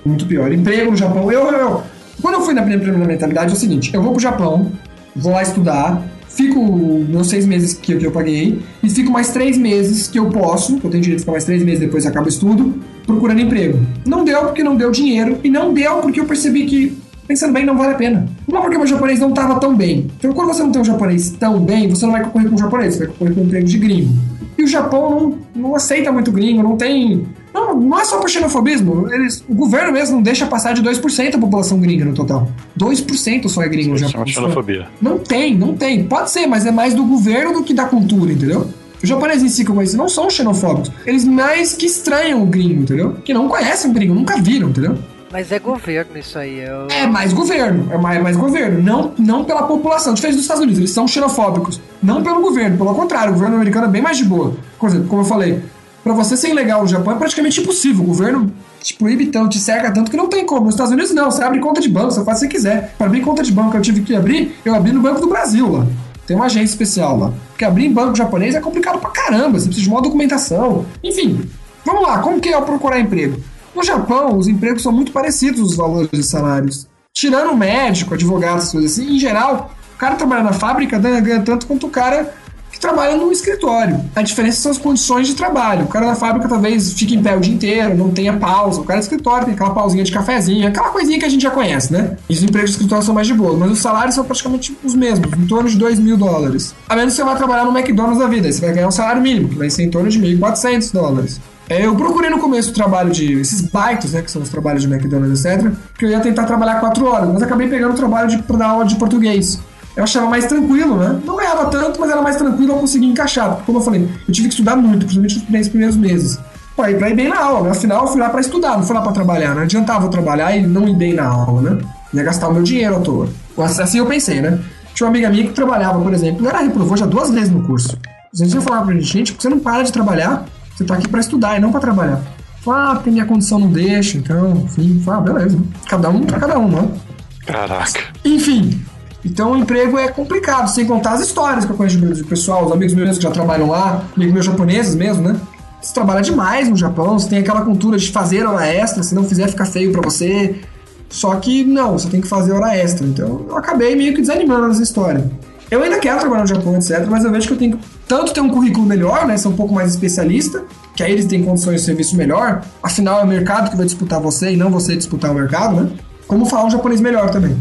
Muito pior. Emprego no Japão, eu, eu quando eu fui na primeira mentalidade é o seguinte: eu vou pro Japão, vou lá estudar, fico meus seis meses que, que eu paguei e fico mais três meses que eu posso, que eu tenho direito de ficar mais três meses depois que acaba o estudo, procurando emprego. Não deu porque não deu dinheiro e não deu porque eu percebi que pensando bem, não vale a pena. Não porque meu japonês não estava tão bem. Então, quando você não tem um japonês tão bem, você não vai concorrer com um japonês, você vai concorrer com um emprego de gringo. E o Japão não, não aceita muito gringo, não tem. Não, não é só por xenofobismo. Eles, o governo mesmo não deixa passar de 2% a população gringa no total. 2% só é gringo no Japão. xenofobia. Não tem, não tem. Pode ser, mas é mais do governo do que da cultura, entendeu? Os japoneses em si, como eles não são xenofóbicos. Eles mais que estranham o gringo, entendeu? Que não conhecem o gringo, nunca viram, entendeu? Mas é governo isso aí. Eu... É mais governo, é mais, mais governo, não, não pela população. Diferente dos Estados Unidos, eles são xenofóbicos. Não pelo governo, pelo contrário, o governo americano é bem mais de boa. Por exemplo, como eu falei, para você ser ilegal no Japão é praticamente impossível. O governo te proíbe tanto, te cerca tanto que não tem como. Nos Estados Unidos não, você abre conta de banco, você faz o que você quiser. Para abrir conta de banco eu tive que abrir, eu abri no Banco do Brasil lá. Tem uma agência especial lá. Porque abrir em banco japonês é complicado pra caramba, você precisa de uma documentação. Enfim, vamos lá, como que é procurar emprego? No Japão, os empregos são muito parecidos os valores de salários. Tirando médico, advogado, essas coisas assim, em geral, o cara trabalha na fábrica ganha tanto quanto o cara que trabalha no escritório. A diferença são as condições de trabalho. O cara da fábrica talvez fique em pé o dia inteiro, não tenha pausa. O cara do escritório tem aquela pausinha de cafezinho, aquela coisinha que a gente já conhece, né? E os empregos de escritório são mais de boa, mas os salários são praticamente os mesmos, em torno de 2 mil dólares. A menos que você vá trabalhar no McDonald's da vida, você vai ganhar um salário mínimo, que vai ser em torno de 1.400 dólares. É, eu procurei no começo o trabalho de. esses baitos, né? Que são os trabalhos de McDonald's, etc. Que eu ia tentar trabalhar quatro horas, mas acabei pegando o trabalho de, dar aula de português. Eu achava mais tranquilo, né? Não ganhava tanto, mas era mais tranquilo eu conseguir encaixar. Porque, como eu falei, eu tive que estudar muito, principalmente nos três primeiros meses. Pô, aí pra ir bem na aula, né? Afinal, eu fui lá pra estudar, não fui lá pra trabalhar. Não adiantava eu trabalhar e não ir bem na aula, né? Ia gastar o meu dinheiro à toa. Assim eu pensei, né? Tinha uma amiga minha que trabalhava, por exemplo, ela reprovou já duas vezes no curso. A gente ia falar pra gente, gente, porque você não para de trabalhar, você tá aqui para estudar e não para trabalhar. Ah, porque minha condição não deixa, então, enfim, ah, beleza. Cada um pra cada um, né? Caraca. Enfim, então o emprego é complicado, sem contar as histórias que eu conheço de pessoal, os amigos meus que já trabalham lá, amigos meus japoneses mesmo, né? Você trabalha demais no Japão, você tem aquela cultura de fazer hora extra, se não fizer fica feio para você. Só que não, você tem que fazer hora extra. Então eu acabei meio que desanimando nessa história. Eu ainda quero trabalhar no Japão, etc., mas eu vejo que eu tenho que tanto ter um currículo melhor, né? Ser um pouco mais especialista, que aí eles têm condições de serviço melhor. Afinal, é o mercado que vai disputar você e não você disputar o mercado, né? Como falar um japonês melhor também.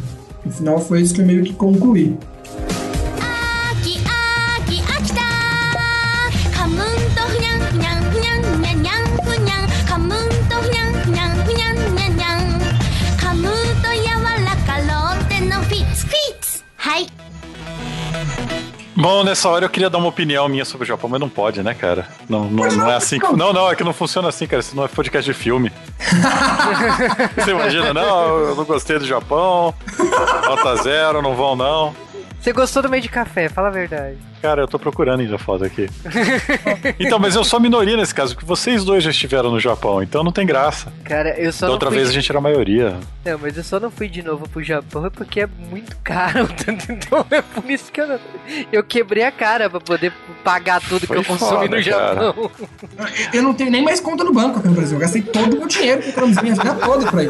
No final, foi isso que eu meio que concluí. Bom, nessa hora eu queria dar uma opinião minha sobre o Japão, mas não pode, né, cara? Não, não, não é assim. Que, não, não, é que não funciona assim, cara. Isso não é podcast de filme. Você imagina, não, eu não gostei do Japão, nota zero, não vão não. Você gostou do meio de café, fala a verdade. Cara, eu tô procurando ainda foto aqui. então, mas eu sou minoria nesse caso, porque vocês dois já estiveram no Japão, então não tem graça. Cara, eu só da outra vez de... a gente era a maioria. Não, mas eu só não fui de novo pro Japão porque é muito caro. Então é por isso que eu, não... eu quebrei a cara pra poder pagar tudo Foi que eu consumi foda, no Japão. Cara. Eu não tenho nem mais conta no banco aqui no Brasil. Eu gastei todo o meu dinheiro que eu minha vida toda pra ir.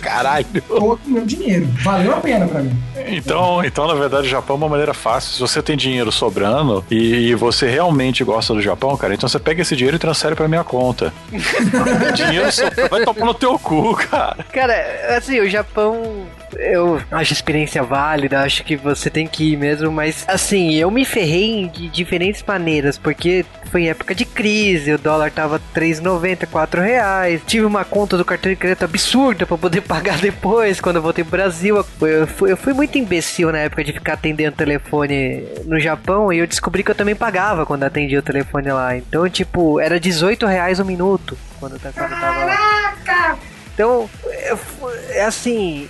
Caralho. Todo o meu dinheiro. Valeu a pena pra mim. Então, então, na verdade, o Japão é uma maneira fácil. Se você tem dinheiro sobrando e, e você realmente gosta do Japão, cara, então você pega esse dinheiro e transfere pra minha conta. dinheiro sobrando vai tomar no teu cu, cara. Cara, assim, o Japão eu acho a experiência válida, acho que você tem que ir mesmo, mas assim, eu me ferrei de diferentes maneiras, porque foi época de crise, o dólar tava 3,90, 4 reais. Tive uma conta do cartão de crédito absurda para poder pagar depois, quando eu voltei pro Brasil. Eu fui, eu fui muito imbecil na época de ficar atendendo telefone no Japão e eu descobri que eu também pagava quando atendia o telefone lá. Então, tipo, era 18 reais um minuto quando, quando eu tava lá. Então, é assim,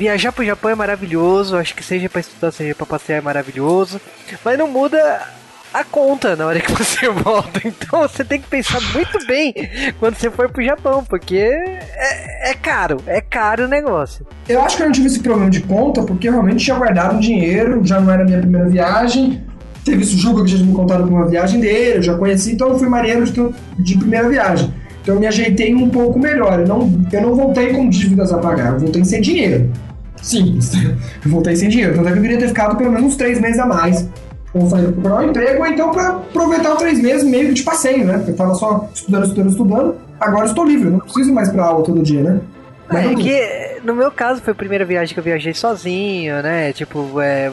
viajar pro Japão é maravilhoso, acho que seja para estudar, seja para passear é maravilhoso, mas não muda a conta na hora que você volta. Então você tem que pensar muito bem quando você for pro Japão, porque é, é caro, é caro o negócio. Eu acho que eu não tive esse problema de conta, porque eu realmente tinha guardado dinheiro, já não era a minha primeira viagem. Teve esse Juba que já me contaram com uma viagem dele, eu já conheci, então eu fui marinheiro de, de primeira viagem. Então eu me ajeitei um pouco melhor. Eu não, eu não voltei com dívidas a pagar, eu voltei sem dinheiro. Sim, eu voltei sem dinheiro. Tanto é que eu queria ter ficado pelo menos uns três meses a mais. Ou pra procurar um emprego, ou então pra aproveitar os três meses meio que de passeio, né? Porque eu tava só estudando, estudando, estudando. Agora eu estou livre, não preciso mais pra aula todo dia, né? Mas É que, no meu caso, foi a primeira viagem que eu viajei sozinho, né? Tipo, é,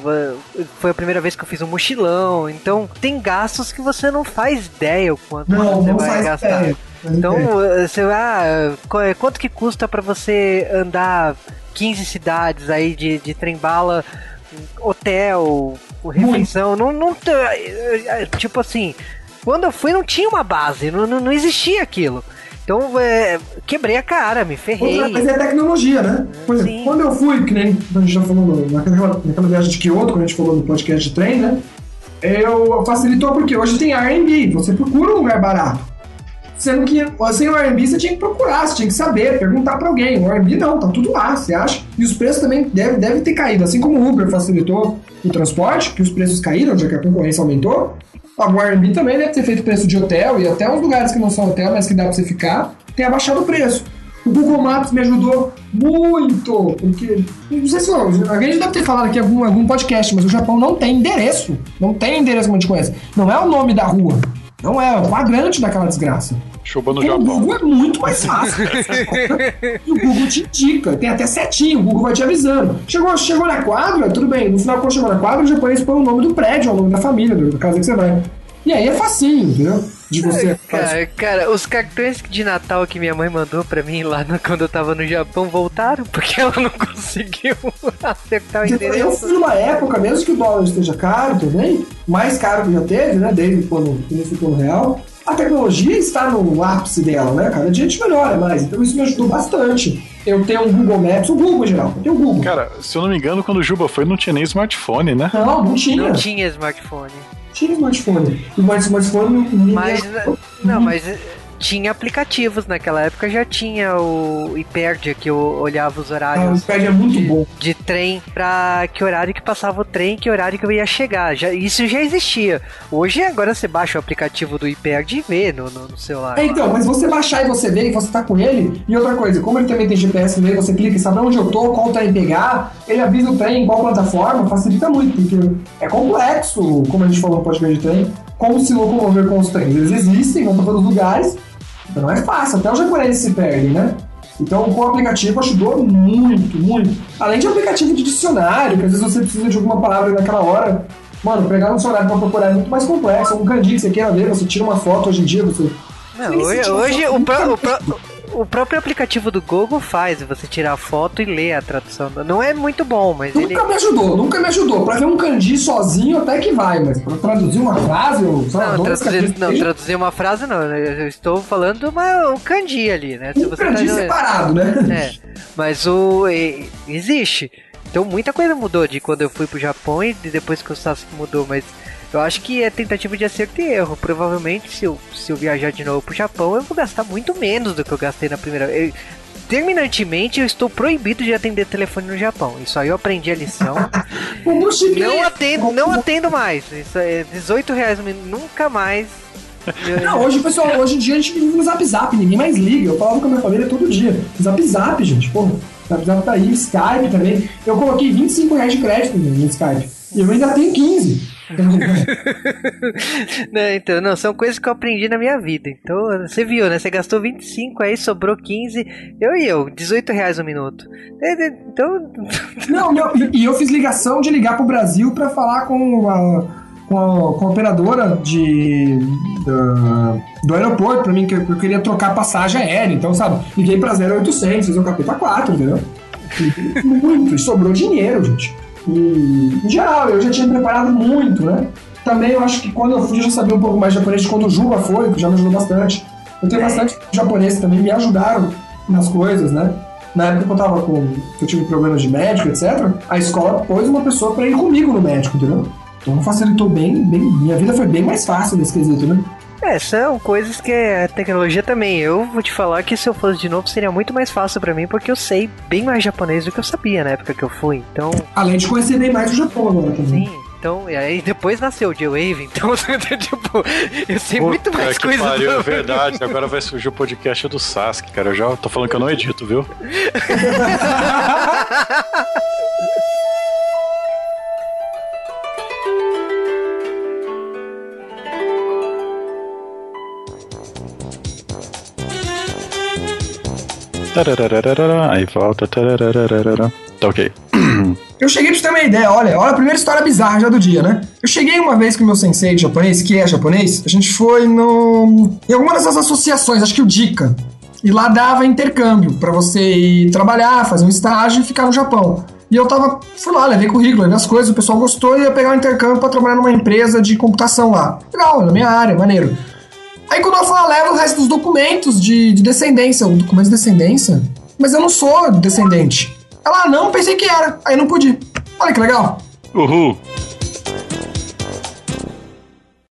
foi a primeira vez que eu fiz um mochilão. Então, tem gastos que você não faz ideia o quanto não, você não vai gastar. ideia. Então, ideia. você ah, qu- quanto que custa pra você andar 15 cidades aí de, de trem-bala, hotel, refeição? Não, não, eh, tipo assim, quando eu fui não tinha uma base, não, não, não existia aquilo. Então, é, quebrei a cara, me ferrei. Coisa é tecnologia, né? Por exemplo, Sim. quando eu fui, que nem a gente já falou no- naquela, naquela viagem de Kyoto, quando a gente falou no podcast de trem, né? Eu facilitou porque hoje tem Airbnb, você procura um lugar barato. Sendo que sem o Airbnb você tinha que procurar, você tinha que saber, perguntar pra alguém. O Airbnb não, tá tudo lá, você acha? E os preços também devem deve ter caído. Assim como o Uber facilitou o transporte, que os preços caíram, já que a concorrência aumentou. O Airbnb também deve ter feito preço de hotel e até uns lugares que não são hotel, mas que dá pra você ficar, tem abaixado o preço. O Google Maps me ajudou muito, porque não sei se eu, alguém já deve ter falado aqui em algum, algum podcast, mas o Japão não tem endereço. Não tem endereço como a gente conhece. Não é o nome da rua. Não é, o quadrante daquela desgraça. Chuba no o Japão. Google é muito mais fácil. e o Google te indica, tem até setinho, o Google vai te avisando. Chegou, chegou na quadra, tudo bem. No final, quando chegou na quadra, o japonês põe o nome do prédio, o nome da família, do, casa que você vai. E aí é facinho, entendeu? De você. Cara, cara, os cartões de Natal que minha mãe mandou pra mim lá no- quando eu tava no Japão voltaram porque ela não conseguiu acertar o Porque Eu endereço. fui numa época, mesmo que o dólar esteja caro também, mais caro que já teve, né? Desde quando ficou no real, a tecnologia está no ápice dela, né? Cada dia a gente melhora mais. Então isso me ajudou bastante. Eu tenho um Google Maps, o Google em geral, eu tenho o Google. Cara, se eu não me engano, quando o Juba foi, não tinha nem smartphone, né? Não, não tinha. Não tinha smartphone. Tinha smartphone. O smartphone. não- Mas, não, mas eh, tinha aplicativos naquela época, já tinha o Hiperdia que eu olhava os Ah, o horários iPad é muito bom. de trem pra que horário que passava o trem, que horário que eu ia chegar. Já, isso já existia. Hoje, agora você baixa o aplicativo do Hiperdia e vê no, no, no celular. É, então, mas você baixar e você ver e você tá com ele, e outra coisa, como ele também tem GPS nele, você clica e sabe onde eu tô, qual trem pegar, ele avisa o trem em qual plataforma, facilita muito, porque é complexo, como a gente falou no podcast de trem, como se locomover com os trens. Eles existem, vão pra todos os lugares, então não é fácil, até os japoneses se perdem, né? Então, com o aplicativo ajudou muito, muito. Além de aplicativo de dicionário, que às vezes você precisa de alguma palavra naquela hora. Mano, pegar um dicionário pra procurar é muito mais complexo. Um kanji que você queira ver, você tira uma foto hoje em dia, você Não, hoje hoje o, pró- o o próprio aplicativo do Google faz você tirar a foto e ler a tradução. Não é muito bom, mas ele. Nunca me ajudou, nunca me ajudou. Pra ver um kanji sozinho até que vai, mas pra traduzir uma frase sei lá, Não, traduzir, não, traduzir uma frase não. né? Eu estou falando uma, um kanji ali, né? Se um você kanji tá- separado, né? É, mas o. e- existe. Então muita coisa mudou de quando eu fui pro Japão e de depois que o Sasuke mudou, mas eu acho que é tentativa de acerto e erro. Provavelmente se eu, se eu viajar de novo pro Japão, eu vou gastar muito menos do que eu gastei na primeira vez. Terminantemente, eu estou proibido de atender telefone no Japão. Isso aí eu aprendi a lição. Não atendo, não atendo mais. Isso é 18 reais, nunca mais. Não, hoje, pessoal, hoje em dia a gente vive no Zap Zap, ninguém mais liga. Eu falava com a minha família todo dia. Zap Zap, gente, pô. Zap Zap tá aí, Skype também. Eu coloquei 25 reais de crédito no Skype. E eu ainda tenho 15. Né, então, não, são coisas que eu aprendi na minha vida. Então, você viu, né? Você gastou 25, aí sobrou 15. Eu e eu, 18 reais um minuto. É, é, Então, Não, não, e, eu fiz ligação de ligar pro Brasil pra falar com a, com a, com a operadora de, da- do aeroporto pra mim, que eu, eu queria trocar passagem aérea. Então, sabe, liguei pra 0800, fiz um capeta 4, entendeu? E Muito, e sobrou dinheiro, gente. E, em geral, eu já tinha preparado muito, né? Também eu acho que quando eu fui, eu já sabia um pouco mais de japonês de quando o Juba foi, que já me ajudou bastante. Eu tenho bastante japoneses também, me ajudaram nas coisas, né? Na época que eu tava com. que eu tive problemas de médico, etc., a escola pôs uma pessoa pra ir comigo no médico, entendeu? Então facilitou bem, bem. Minha vida foi bem mais fácil nesse quesito, né? É, são coisas que a tecnologia também. Eu vou te falar que se eu fosse de novo seria muito mais fácil pra mim, porque eu sei bem mais japonês do que eu sabia na época que eu fui. Então, Além de conhecer bem mais o Japão agora também. sim. Então, e aí depois nasceu o J-Wave, então, tipo, eu sei Puta muito mais que coisa pariu, do... é verdade. Agora vai surgir o podcast do Sasuke, cara. Eu já tô falando que eu não edito, viu? Aí volta. Tá ok. Eu cheguei pra você ter uma ideia, olha, olha a primeira história bizarra já do dia, né? Eu cheguei uma vez com o meu sensei japonês, que é japonês, a gente foi no. em alguma dessas associações, acho que o Dika. E lá dava intercâmbio pra você ir trabalhar, fazer um estágio e ficar no Japão. E eu tava, fui lá, levei currículo, levei as coisas, o pessoal gostou e ia pegar um intercâmbio pra trabalhar numa empresa de computação lá. Legal, na minha área, maneiro. Aí quando eu falo, ah, leva o resto dos documentos de, de descendência. O documento de descendência? Mas eu não sou descendente. Ela, ah, não, pensei que era. Aí não pude. Olha que legal. Uhul.